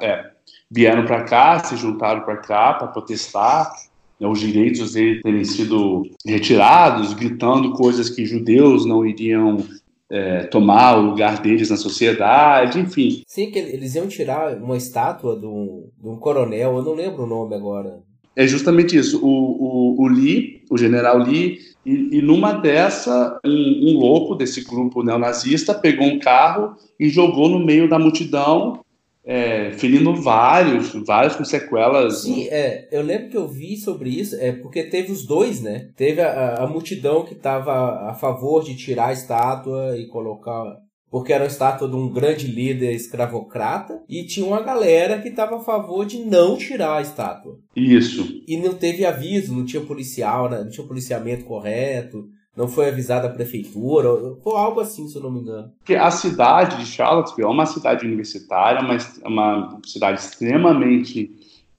é, vieram para cá, se juntaram para cá para protestar né, os direitos deles terem sido retirados, gritando coisas que judeus não iriam é, tomar o lugar deles na sociedade, enfim. Sim, que eles iam tirar uma estátua de um, de um coronel, eu não lembro o nome agora. É justamente isso. O, o, o Lee, o general Lee, e, e numa dessa, um, um, louco desse grupo neonazista pegou um carro e jogou no meio da multidão é, ferindo vários, vários com sequelas. Sim, é, eu lembro que eu vi sobre isso, é porque teve os dois, né? Teve a, a multidão que estava a favor de tirar a estátua e colocar porque era uma estátua de um grande líder escravocrata, e tinha uma galera que estava a favor de não tirar a estátua. Isso. E não teve aviso, não tinha policial, né? não tinha policiamento correto, não foi avisada a prefeitura, foi algo assim, se eu não me engano. Porque a cidade de Charlottesville é uma cidade universitária, mas é uma cidade extremamente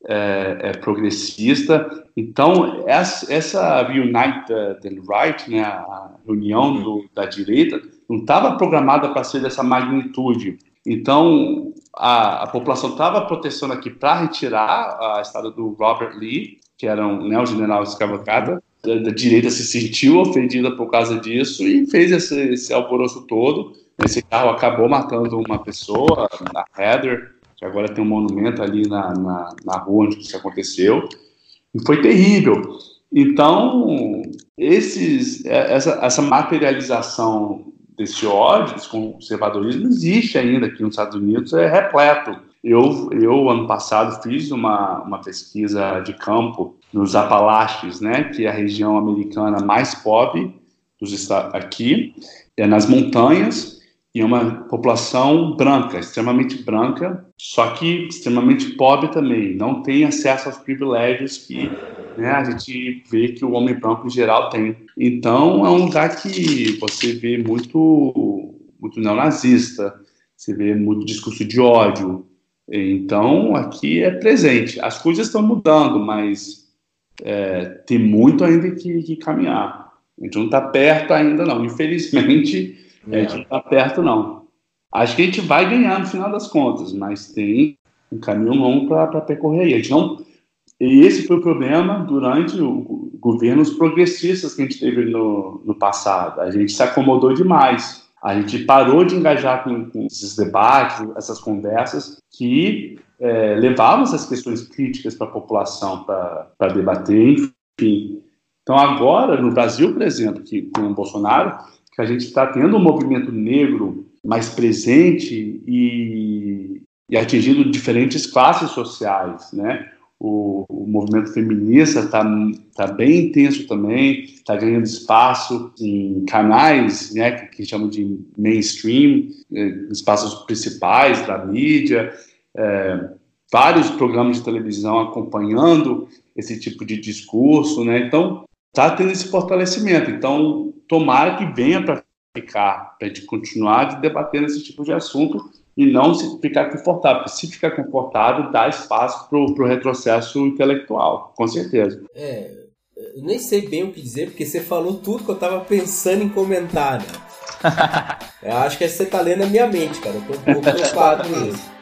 é, é, progressista. Então, essa, essa Unite the, Right, né, a reunião do, da direita, não estava programada para ser dessa magnitude. Então, a, a população estava protestando aqui para retirar a estada do Robert Lee, que era um, general escravocrata, da, da, direita se sentiu ofendida por causa disso e fez esse, esse alvoroço todo. Esse carro acabou matando uma pessoa, na Heather, que agora tem um monumento ali na, na, na rua onde isso aconteceu. E foi terrível. Então, esses, é, essa, essa materialização desse ódio, desse conservadorismo, existe ainda aqui nos Estados Unidos, é repleto. Eu, eu ano passado, fiz uma, uma pesquisa de campo nos Apalaches, né, que é a região americana mais pobre dos aqui, é nas montanhas e uma população branca, extremamente branca, só que extremamente pobre também, não tem acesso aos privilégios que né, a gente vê que o homem branco em geral tem. Então é um lugar que você vê muito, muito neonazista, você vê muito discurso de ódio. Então aqui é presente. As coisas estão mudando, mas é, tem muito ainda que, que, caminhar. A gente não está perto ainda, não. Infelizmente, a gente não está perto, não. Acho que a gente vai ganhar no final das contas, mas tem um caminho longo para percorrer. A gente não. E esse foi o problema durante os governos progressistas que a gente teve no, no passado. A gente se acomodou demais. A gente parou de engajar com, com esses debates, essas conversas que é, levavam essas questões críticas para a população para debater, enfim. Então, agora, no Brasil, por exemplo, que, com o Bolsonaro, que a gente está tendo um movimento negro mais presente e, e atingindo diferentes classes sociais, né? O, o movimento feminista está tá bem intenso também, está ganhando espaço em canais né, que, que chamam de mainstream, eh, espaços principais da mídia, é, vários programas de televisão acompanhando esse tipo de discurso, né? Então, está tendo esse fortalecimento. Então, tomara que venha para ficar, para a gente continuar debatendo esse tipo de assunto e não se ficar confortável. Porque se ficar confortável, dá espaço para o retrocesso intelectual, com certeza. É, eu nem sei bem o que dizer, porque você falou tudo que eu estava pensando em comentar, né? eu acho que você está lendo a minha mente, cara. Eu estou um pouco preocupado com isso.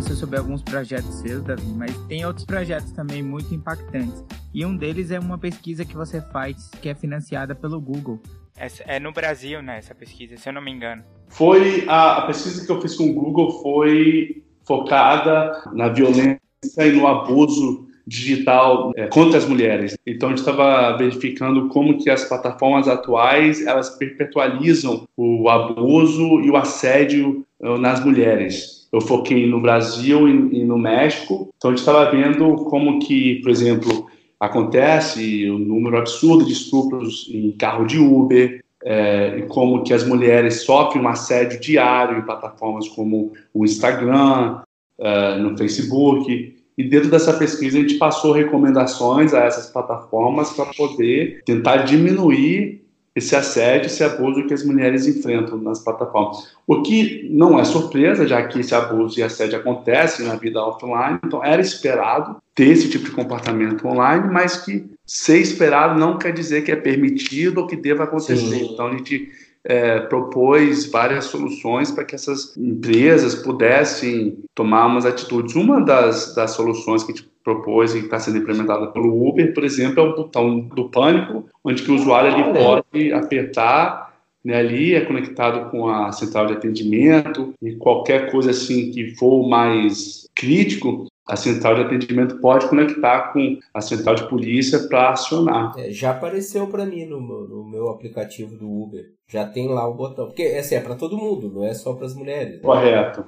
Conversou sobre alguns projetos seus, Davi, mas tem outros projetos também muito impactantes. E um deles é uma pesquisa que você faz, que é financiada pelo Google. É, é no Brasil, né, essa pesquisa, se eu não me engano. Foi, a, a pesquisa que eu fiz com o Google foi focada na violência e no abuso digital é, contra as mulheres. Então a gente estava verificando como que as plataformas atuais elas perpetualizam o abuso e o assédio uh, nas mulheres. Eu foquei no Brasil e, e no México. Então a gente estava vendo como que, por exemplo, acontece o um número absurdo de estupros em carro de Uber, é, e como que as mulheres sofrem um assédio diário em plataformas como o Instagram, uh, no Facebook. E dentro dessa pesquisa a gente passou recomendações a essas plataformas para poder tentar diminuir esse assédio, esse abuso que as mulheres enfrentam nas plataformas. O que não é surpresa, já que esse abuso e assédio acontecem na vida offline, então era esperado ter esse tipo de comportamento online, mas que ser esperado não quer dizer que é permitido ou que deva acontecer. Sim. Então a gente é, propôs várias soluções para que essas empresas pudessem tomar umas atitudes. Uma das, das soluções que a gente propôs e que está sendo implementada pelo Uber, por exemplo, é o botão do pânico, onde que o usuário ele pode apertar né, ali é conectado com a central de atendimento e qualquer coisa assim que for mais crítico, a central de atendimento pode conectar com a central de polícia para acionar. É, já apareceu para mim no meu, no meu, aplicativo do Uber. Já tem lá o botão. Porque assim, é para todo mundo, não é só para as mulheres. Né? Correto.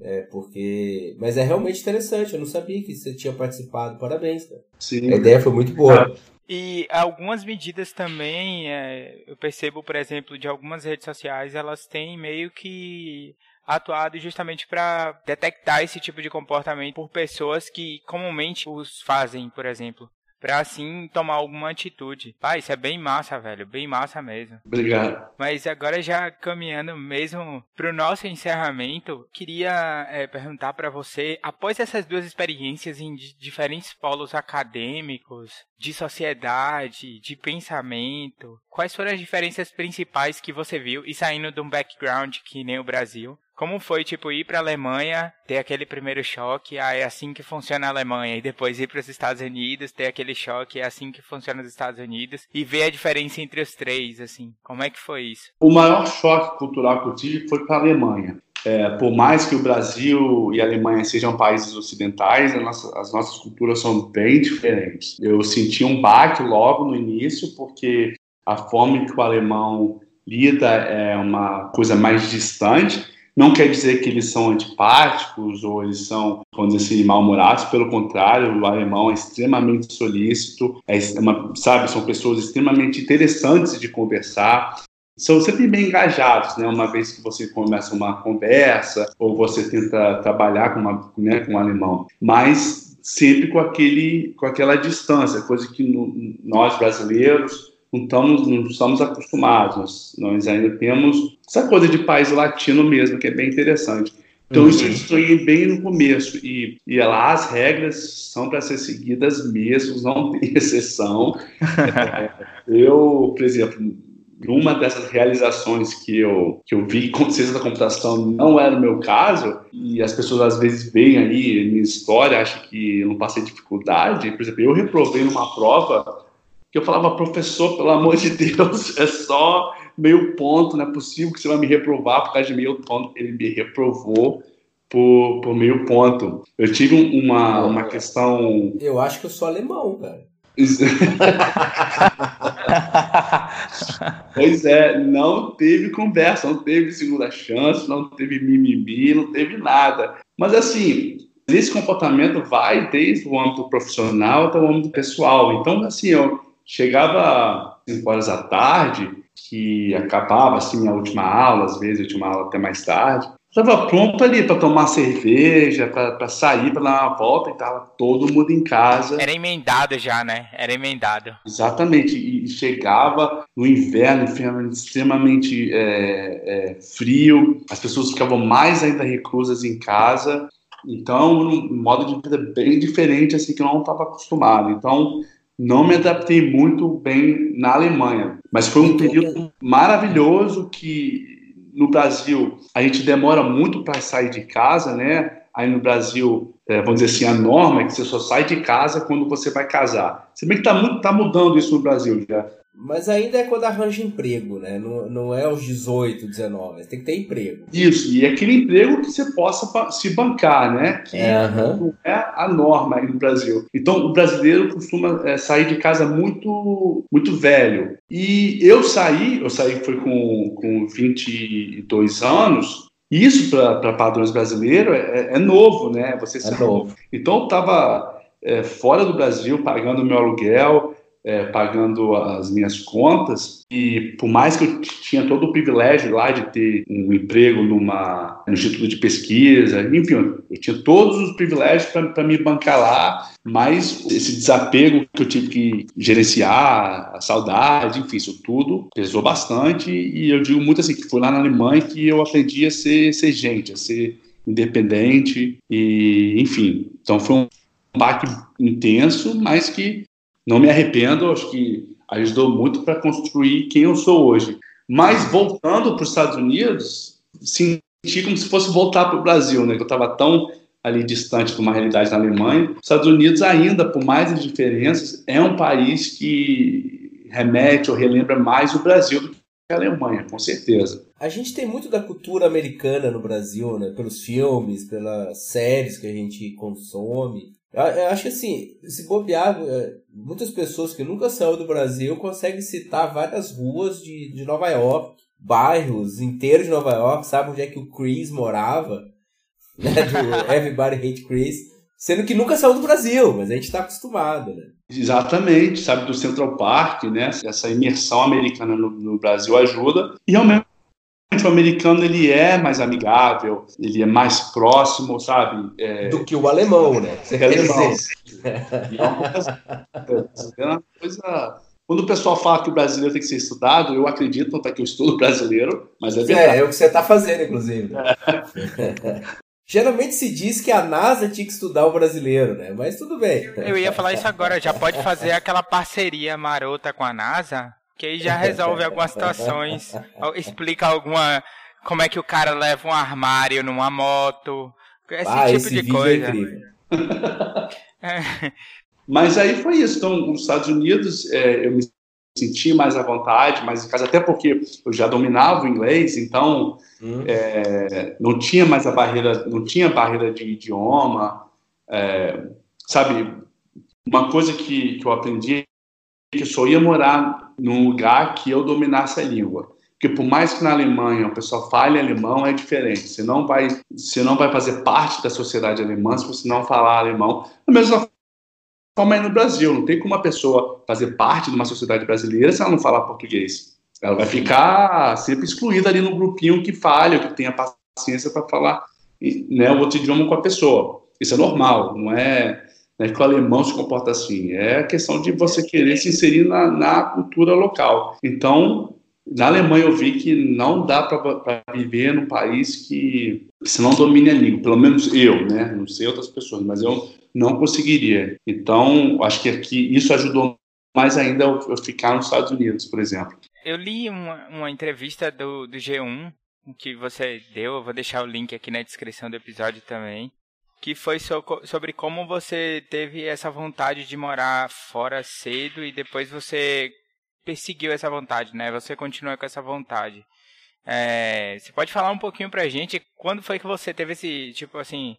É, porque. Mas é realmente interessante, eu não sabia que você tinha participado. Parabéns, cara. Sim. A ideia foi muito boa. E algumas medidas também, é, eu percebo, por exemplo, de algumas redes sociais, elas têm meio que atuado justamente para detectar esse tipo de comportamento por pessoas que comumente os fazem, por exemplo pra assim tomar alguma atitude. Pai, isso é bem massa, velho, bem massa mesmo. Obrigado. Mas agora já caminhando mesmo pro nosso encerramento, queria é, perguntar para você, após essas duas experiências em diferentes polos acadêmicos, de sociedade, de pensamento, quais foram as diferenças principais que você viu e saindo de um background que nem o Brasil? Como foi, tipo, ir pra Alemanha, ter aquele primeiro choque, ah, é assim que funciona a Alemanha, e depois ir para os Estados Unidos, ter aquele choque, é assim que funciona os Estados Unidos, e ver a diferença entre os três, assim. Como é que foi isso? O maior choque cultural que eu tive foi para a Alemanha. É, por mais que o Brasil e a Alemanha sejam países ocidentais, nossa, as nossas culturas são bem diferentes. Eu senti um baque logo no início, porque a forma que o alemão lida é uma coisa mais distante, não quer dizer que eles são antipáticos ou eles são, vamos dizer assim, mal-humorados. Pelo contrário, o alemão é extremamente solícito, é uma, sabe, são pessoas extremamente interessantes de conversar. São sempre bem engajados, né? Uma vez que você começa uma conversa ou você tenta trabalhar com, uma, né, com um alemão. Mas sempre com, aquele, com aquela distância, coisa que no, nós brasileiros não estamos, não estamos acostumados. Nós, nós ainda temos essa coisa de país latino mesmo, que é bem interessante. Então, uhum. isso eu estranhei bem no começo. E, e lá as regras são para ser seguidas mesmo, não tem exceção. é, eu, por exemplo, numa dessas realizações que eu, que eu vi com ciência da computação não era o meu caso, e as pessoas às vezes veem aí minha história, acham que eu não passei dificuldade. Por exemplo, eu reprovei numa prova que eu falava, professor, pelo amor de Deus, é só meio ponto, não é possível que você vai me reprovar por causa de meio ponto. Ele me reprovou por, por meio ponto. Eu tive uma, uma questão. Eu acho que eu sou alemão, cara. pois é, não teve conversa, não teve segunda chance, não teve mimimi, não teve nada. Mas assim, esse comportamento vai desde o âmbito profissional até o âmbito pessoal. Então, assim, eu chegava 5 horas da tarde, que acabava assim a última aula, às vezes a última aula até mais tarde. Estava pronto ali para tomar cerveja, para sair, para dar uma volta e estava todo mundo em casa. Era emendado já, né? Era emendado. Exatamente. E chegava no inverno, inverno extremamente é, é, frio, as pessoas ficavam mais ainda reclusas em casa. Então, um modo de vida bem diferente, assim, que eu não estava acostumado. Então, não me adaptei muito bem na Alemanha, mas foi um período maravilhoso que no Brasil a gente demora muito para sair de casa, né? aí no Brasil, é, vamos dizer assim, a norma é que você só sai de casa quando você vai casar. Se bem que está tá mudando isso no Brasil já. Mas ainda é quando arranja emprego, né? Não, não é aos 18, 19. Tem que ter emprego. Isso, e é aquele emprego que você possa se bancar, né? Que é, uhum. não é a norma aí no Brasil. Então, o brasileiro costuma é, sair de casa muito, muito velho. E eu saí, eu saí foi com, com 22 anos, isso para padrões brasileiros é, é, novo, né? Você é novo. Então, eu estava é, fora do Brasil, pagando meu aluguel, é, pagando as minhas contas. E por mais que eu tinha todo o privilégio lá de ter um emprego numa no instituto de pesquisa, enfim, eu tinha todos os privilégios para me bancar lá, mas esse desapego que eu tive que gerenciar, a saudade, enfim, isso tudo pesou bastante. E eu digo muito assim que foi lá na Alemanha que eu aprendi a ser, ser gente, a ser independente. E enfim, então foi um baque intenso, mas que não me arrependo, acho que ajudou muito para construir quem eu sou hoje. Mas voltando para os Estados Unidos, senti como se fosse voltar para o Brasil, né? Que eu estava tão ali distante de uma realidade na Alemanha. Os Estados Unidos ainda, por mais as diferenças, é um país que remete ou relembra mais o Brasil do que a Alemanha, com certeza. A gente tem muito da cultura americana no Brasil, né? Pelos filmes, pelas séries que a gente consome. Eu, acho que assim, se bobear, é, muitas pessoas que nunca saíram do Brasil conseguem citar várias ruas de, de Nova York, bairros inteiros de Nova York, sabe onde é que o Chris morava, né? Do Everybody Hate Chris, sendo que nunca saiu do Brasil, mas a gente está acostumado, né? Exatamente, sabe, do Central Park, né? Essa imersão americana no, no Brasil ajuda. E ao mesmo o americano ele é mais amigável, ele é mais próximo, sabe? É... Do que o alemão, né? Você quer alemão. É uma coisa, é uma coisa... Quando o pessoal fala que o brasileiro tem que ser estudado, eu acredito, não é que eu estudo brasileiro, mas é verdade. É, é o que você está fazendo, inclusive. É. Geralmente se diz que a NASA tinha que estudar o brasileiro, né? Mas tudo bem. Eu ia falar isso agora, já pode fazer aquela parceria marota com a NASA que aí já resolve algumas situações, explica alguma. Como é que o cara leva um armário numa moto, esse ah, tipo esse de é coisa. É Mas aí foi isso. Então, nos Estados Unidos, é, eu me senti mais à vontade, mais em casa, até porque eu já dominava o inglês, então hum. é, não tinha mais a barreira, não tinha barreira de idioma, é, sabe? Uma coisa que, que eu aprendi que eu só ia morar num lugar que eu dominasse a língua. Porque por mais que na Alemanha o pessoal fale alemão, é diferente. Você não vai, você não vai fazer parte da sociedade alemã se você não falar alemão. Da mesma forma aí no Brasil, não tem como uma pessoa fazer parte de uma sociedade brasileira se ela não falar português. Ela vai ficar sempre excluída ali no grupinho que falha, que tenha paciência para falar né, o outro idioma com a pessoa. Isso é normal, não é né, que o alemão se comporta assim. É a questão de você querer se inserir na, na cultura local. Então, na Alemanha eu vi que não dá para viver num país que, que se não domine a língua, pelo menos eu, né? Não sei outras pessoas, mas eu não conseguiria. Então, acho que aqui isso ajudou mais ainda eu ficar nos Estados Unidos, por exemplo. Eu li uma, uma entrevista do, do G1 que você deu, eu vou deixar o link aqui na descrição do episódio também, que foi so, sobre como você teve essa vontade de morar fora cedo e depois você perseguiu essa vontade, né? Você continua com essa vontade. É, você pode falar um pouquinho pra gente quando foi que você teve esse, tipo assim,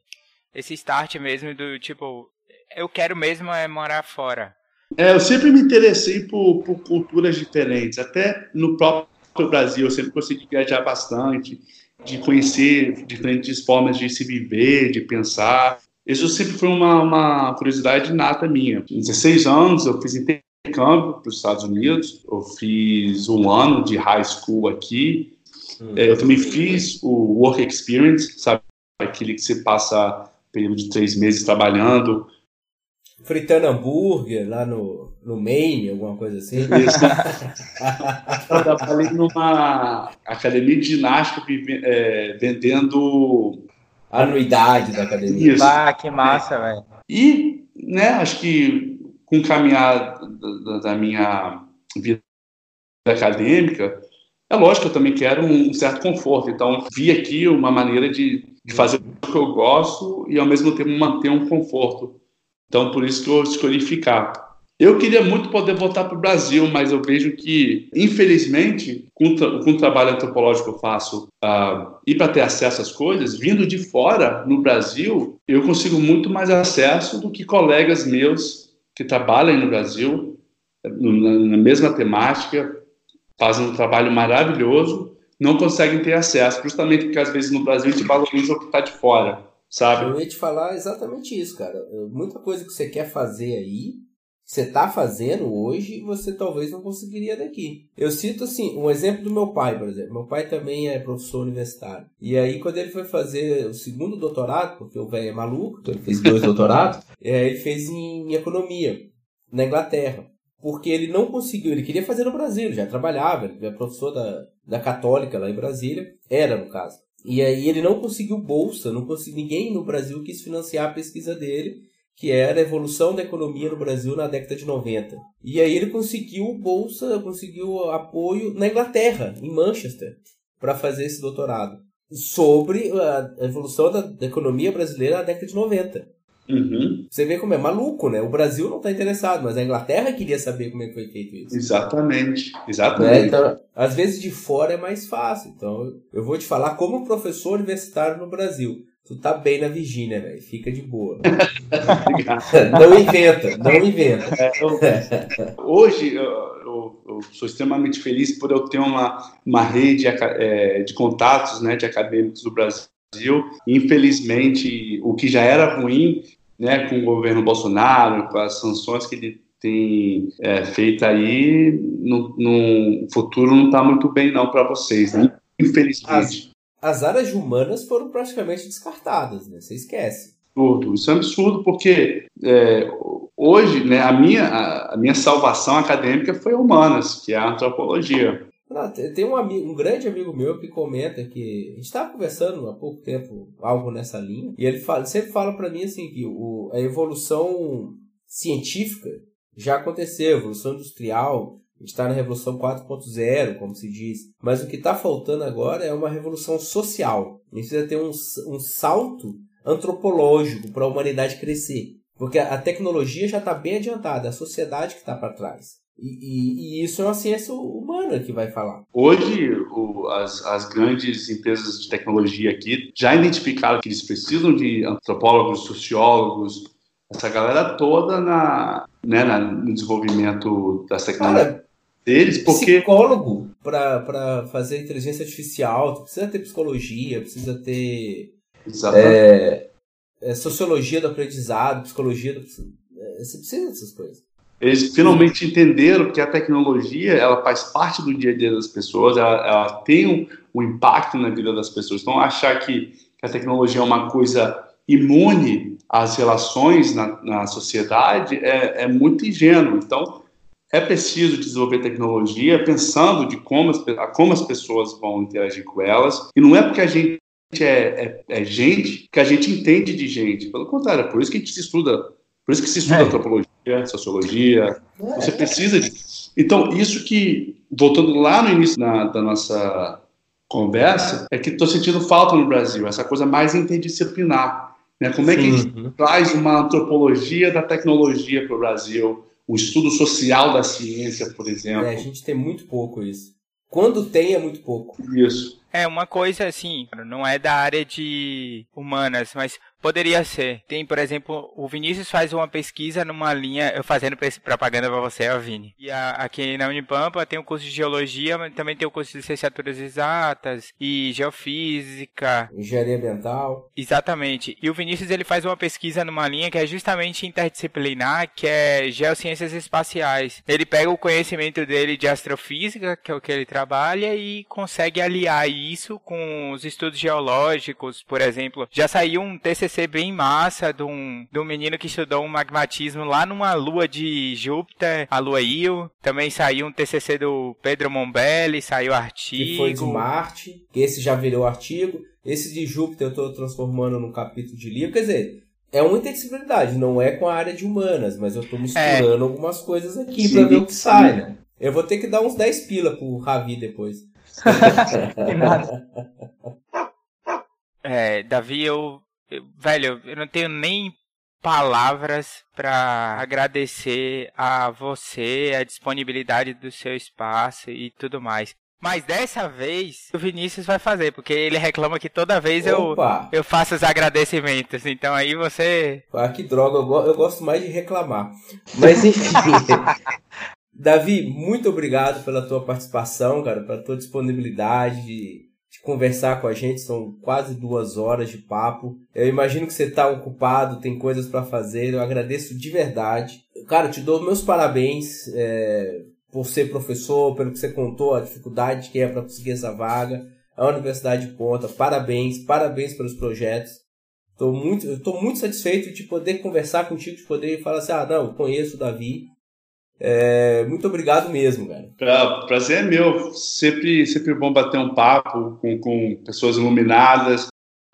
esse start mesmo do tipo, eu quero mesmo é morar fora? É, eu sempre me interessei por, por culturas diferentes, até no próprio Brasil, eu sempre consegui viajar bastante de conhecer diferentes formas de se viver, de pensar. Isso sempre foi uma, uma curiosidade nata minha. Com 16 anos, eu fiz intercâmbio para os Estados Unidos, eu fiz um ano de high school aqui, hum. eu também fiz o Work Experience, sabe? Aquele que você passa período de três meses trabalhando, fritando hambúrguer lá no, no Maine, alguma coisa assim. Isso. eu trabalhei numa academia de ginástica é, vendendo. Anuidade da academia. Isso. Ah, que massa, é. velho. E, né, acho que com o caminhar da, da minha vida acadêmica, é lógico que eu também quero um certo conforto. Então, vi aqui uma maneira de, de fazer que eu gosto e ao mesmo tempo manter um conforto. Então, por isso que eu escolhi ficar. Eu queria muito poder voltar para o Brasil, mas eu vejo que, infelizmente, com, com o trabalho antropológico que eu faço, uh, e para ter acesso às coisas, vindo de fora, no Brasil, eu consigo muito mais acesso do que colegas meus que trabalham no Brasil, na, na mesma temática, fazem um trabalho maravilhoso, não conseguem ter acesso, justamente porque às vezes no Brasil a gente valoriza o que está de fora, sabe? Eu ia te falar exatamente isso, cara. Muita coisa que você quer fazer aí você está fazendo hoje, você talvez não conseguiria daqui. Eu cito assim, um exemplo do meu pai, por exemplo. Meu pai também é professor universitário. E aí, quando ele foi fazer o segundo doutorado, porque o velho é maluco, então ele fez dois doutorados, é, ele fez em economia, na Inglaterra. Porque ele não conseguiu, ele queria fazer no Brasil, já trabalhava, ele é professor da, da Católica lá em Brasília, era no caso. E aí ele não conseguiu bolsa, não conseguiu, ninguém no Brasil quis financiar a pesquisa dele que era a evolução da economia no Brasil na década de 90. E aí ele conseguiu bolsa, conseguiu apoio na Inglaterra, em Manchester, para fazer esse doutorado sobre a evolução da, da, economia brasileira na década de 90. Uhum. Você vê como é maluco, né? O Brasil não está interessado, mas a Inglaterra queria saber como é que foi feito isso. Exatamente, exatamente. Né? Então, às vezes de fora é mais fácil. Então, eu vou te falar como professor universitário no Brasil. Tu tá bem na Virgínia, velho. Fica de boa. não inventa, não inventa. É, eu, hoje eu, eu, eu, sou extremamente feliz por eu ter uma, uma rede é, de contatos né, de acadêmicos do Brasil. Infelizmente, o que já era ruim né, com o governo Bolsonaro, com as sanções que ele tem é, feito aí, no, no futuro não está muito bem não para vocês, né? Infelizmente as áreas humanas foram praticamente descartadas, né? Você esquece. Absurdo. Isso é um absurdo porque é, hoje, né, a minha, a, a, minha salvação acadêmica foi humanas, que é a antropologia. Não, tem um, amigo, um grande amigo meu que comenta que a gente estava conversando há pouco tempo algo nessa linha e ele fala, sempre fala para mim assim que o, a evolução científica já aconteceu, a evolução industrial a gente está na revolução 4.0, como se diz. Mas o que está faltando agora é uma revolução social. A gente precisa ter um, um salto antropológico para a humanidade crescer. Porque a, tecnologia já está bem adiantada, a sociedade que está para trás. E, e, e, isso é uma ciência humana que vai falar. Hoje, o, as, as grandes empresas de tecnologia aqui já identificaram que eles precisam de antropólogos, sociólogos, essa galera toda na, né, na, no desenvolvimento das tecnologias deles, porque... Psicólogo para fazer inteligência artificial, precisa ter psicologia, precisa ter... É, é, sociologia do aprendizado, psicologia do... É, você precisa dessas coisas. Eles finalmente entenderam que a tecnologia ela faz parte do dia a dia das pessoas, ela, ela tem um, um, impacto na vida das pessoas. Então, achar que, que a tecnologia é uma coisa imune às relações na, na sociedade é, é muito ingênuo. Então, é preciso desenvolver tecnologia pensando de como as, como as pessoas vão interagir com elas. E não é porque a gente é, é, é gente que a gente entende de gente. Pelo contrário, é por isso que a gente se estuda. Por isso que se estuda é. antropologia, sociologia. Você precisa disso. Então, isso que, voltando lá no início na, da nossa conversa, é que estou sentindo falta no Brasil, essa coisa mais interdisciplinar. Né? Como é que a gente traz uma antropologia da tecnologia para o Brasil? O estudo social da ciência, por exemplo. É, a gente tem muito pouco isso. Quando tem, é muito pouco. Isso. É, uma coisa assim, não é da área de humanas, mas Poderia ser. Tem, por exemplo, o Vinícius faz uma pesquisa numa linha, eu fazendo propaganda para você, ó, Vini. E a, aqui na Unipampa tem o curso de geologia, mas também tem o curso de licenciaturas exatas e geofísica. Engenharia ambiental. Exatamente. E o Vinícius ele faz uma pesquisa numa linha que é justamente interdisciplinar, que é geociências espaciais. Ele pega o conhecimento dele de astrofísica, que é o que ele trabalha, e consegue aliar isso com os estudos geológicos, por exemplo. Já saiu um TCC TCC bem massa de um, de um menino que estudou um magmatismo lá numa lua de Júpiter, a lua Io. Também saiu um TCC do Pedro Mombelli, saiu artigo. Que foi de Marte, esse já virou artigo. Esse de Júpiter eu estou transformando num capítulo de livro. Quer dizer, é uma interdisciplinaridade, não é com a área de humanas, mas eu estou misturando é. algumas coisas aqui para ver o que sai, né? Eu vou ter que dar uns 10 pila pro Ravi depois. É, Davi, eu velho, eu não tenho nem palavras para agradecer a você, a disponibilidade do seu espaço e tudo mais. Mas dessa vez o Vinícius vai fazer, porque ele reclama que toda vez eu, eu faço os agradecimentos. Então aí você. Ah, que droga, eu, eu gosto mais de reclamar. Mas enfim. Davi, muito obrigado pela tua participação, cara, pela tua disponibilidade de, de, conversar com a gente. São quase duas horas de papo. Eu imagino que você está ocupado, tem coisas para fazer. Eu agradeço de verdade. Cara, te dou meus parabéns. É por ser professor, pelo que você contou, a dificuldade que é para conseguir essa vaga. A Universidade de Ponta, parabéns, parabéns pelos projetos. Estou muito, muito satisfeito de poder conversar contigo, de poder falar assim, ah, não, conheço o Davi. É, muito obrigado mesmo, cara. Pra, prazer é meu. Sempre, sempre bom bater um papo com, com pessoas iluminadas.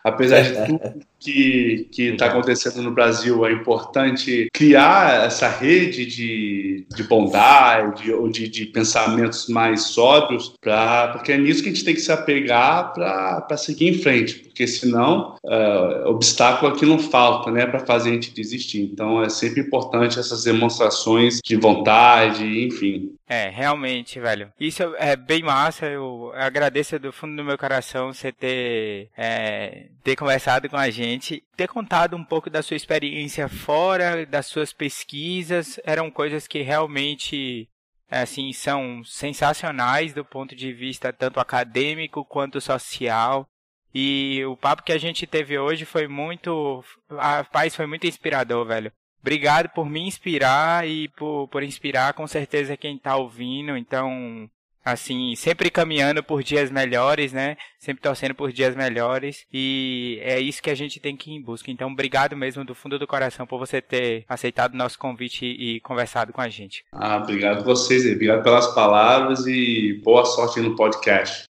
Apesar de tudo que está acontecendo no Brasil, é importante criar essa rede de, de bondade ou de, de pensamentos mais sóbrios, pra, porque é nisso que a gente tem que se apegar para seguir em frente, porque senão uh, obstáculo aqui não falta né, para fazer a gente desistir. Então é sempre importante essas demonstrações de vontade, enfim. É, realmente, velho. Isso é bem massa. Eu agradeço do fundo do meu coração você ter, é, ter conversado com a gente gente ter contado um pouco da sua experiência fora, das suas pesquisas, eram coisas que realmente assim são sensacionais do ponto de vista tanto acadêmico quanto social. E o papo que a gente teve hoje foi muito, a paz foi muito inspirador, velho. Obrigado por me inspirar e por, por inspirar com certeza quem está ouvindo. Então, assim, sempre caminhando por dias melhores, né? Sempre torcendo por dias melhores. E é isso que a gente tem que ir em busca. Então, obrigado mesmo do fundo do coração por você ter aceitado o nosso convite e conversado com a gente. Ah, obrigado vocês, obrigado pelas palavras e boa sorte no podcast.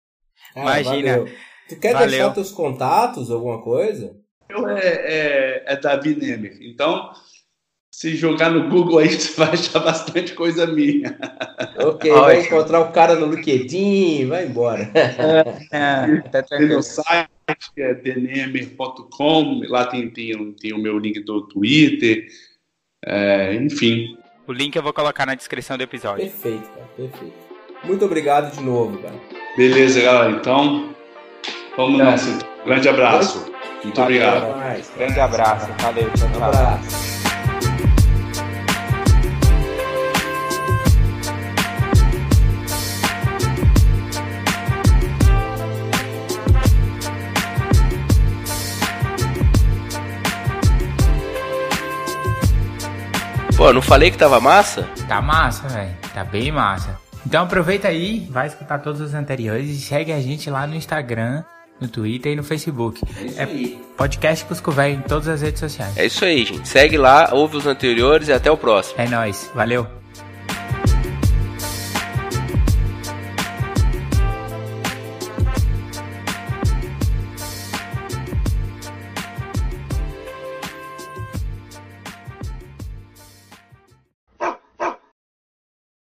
Ah, Imagina. Valeu. Tu quer valeu. deixar teus contatos, alguma coisa? Eu é, é, é Davi Nemer. Então, se jogar no Google aí, você vai achar bastante coisa minha. Ok, Olha. vai encontrar o cara no LinkedIn, vai embora. É, é, tem meu site, que é dnemer.com, lá tem, tem, tem o meu link do Twitter, é, enfim. O link eu vou colocar na descrição do episódio. Perfeito, cara, perfeito. Muito obrigado de novo, cara. Beleza, galera, então, vamos nessa. Grande abraço. Muito Valeu, obrigado. Mais, Grande abraço. Valeu, tchau, tchau. Um abraço. Pô, não falei que tava massa? Tá massa, velho. Tá bem massa. Então aproveita aí, vai escutar todos os anteriores e segue a gente lá no Instagram, no Twitter e no Facebook. É isso é aí. Podcast Cusco Velho em todas as redes sociais. É isso aí, gente. Segue lá, ouve os anteriores e até o próximo. É nóis. Valeu.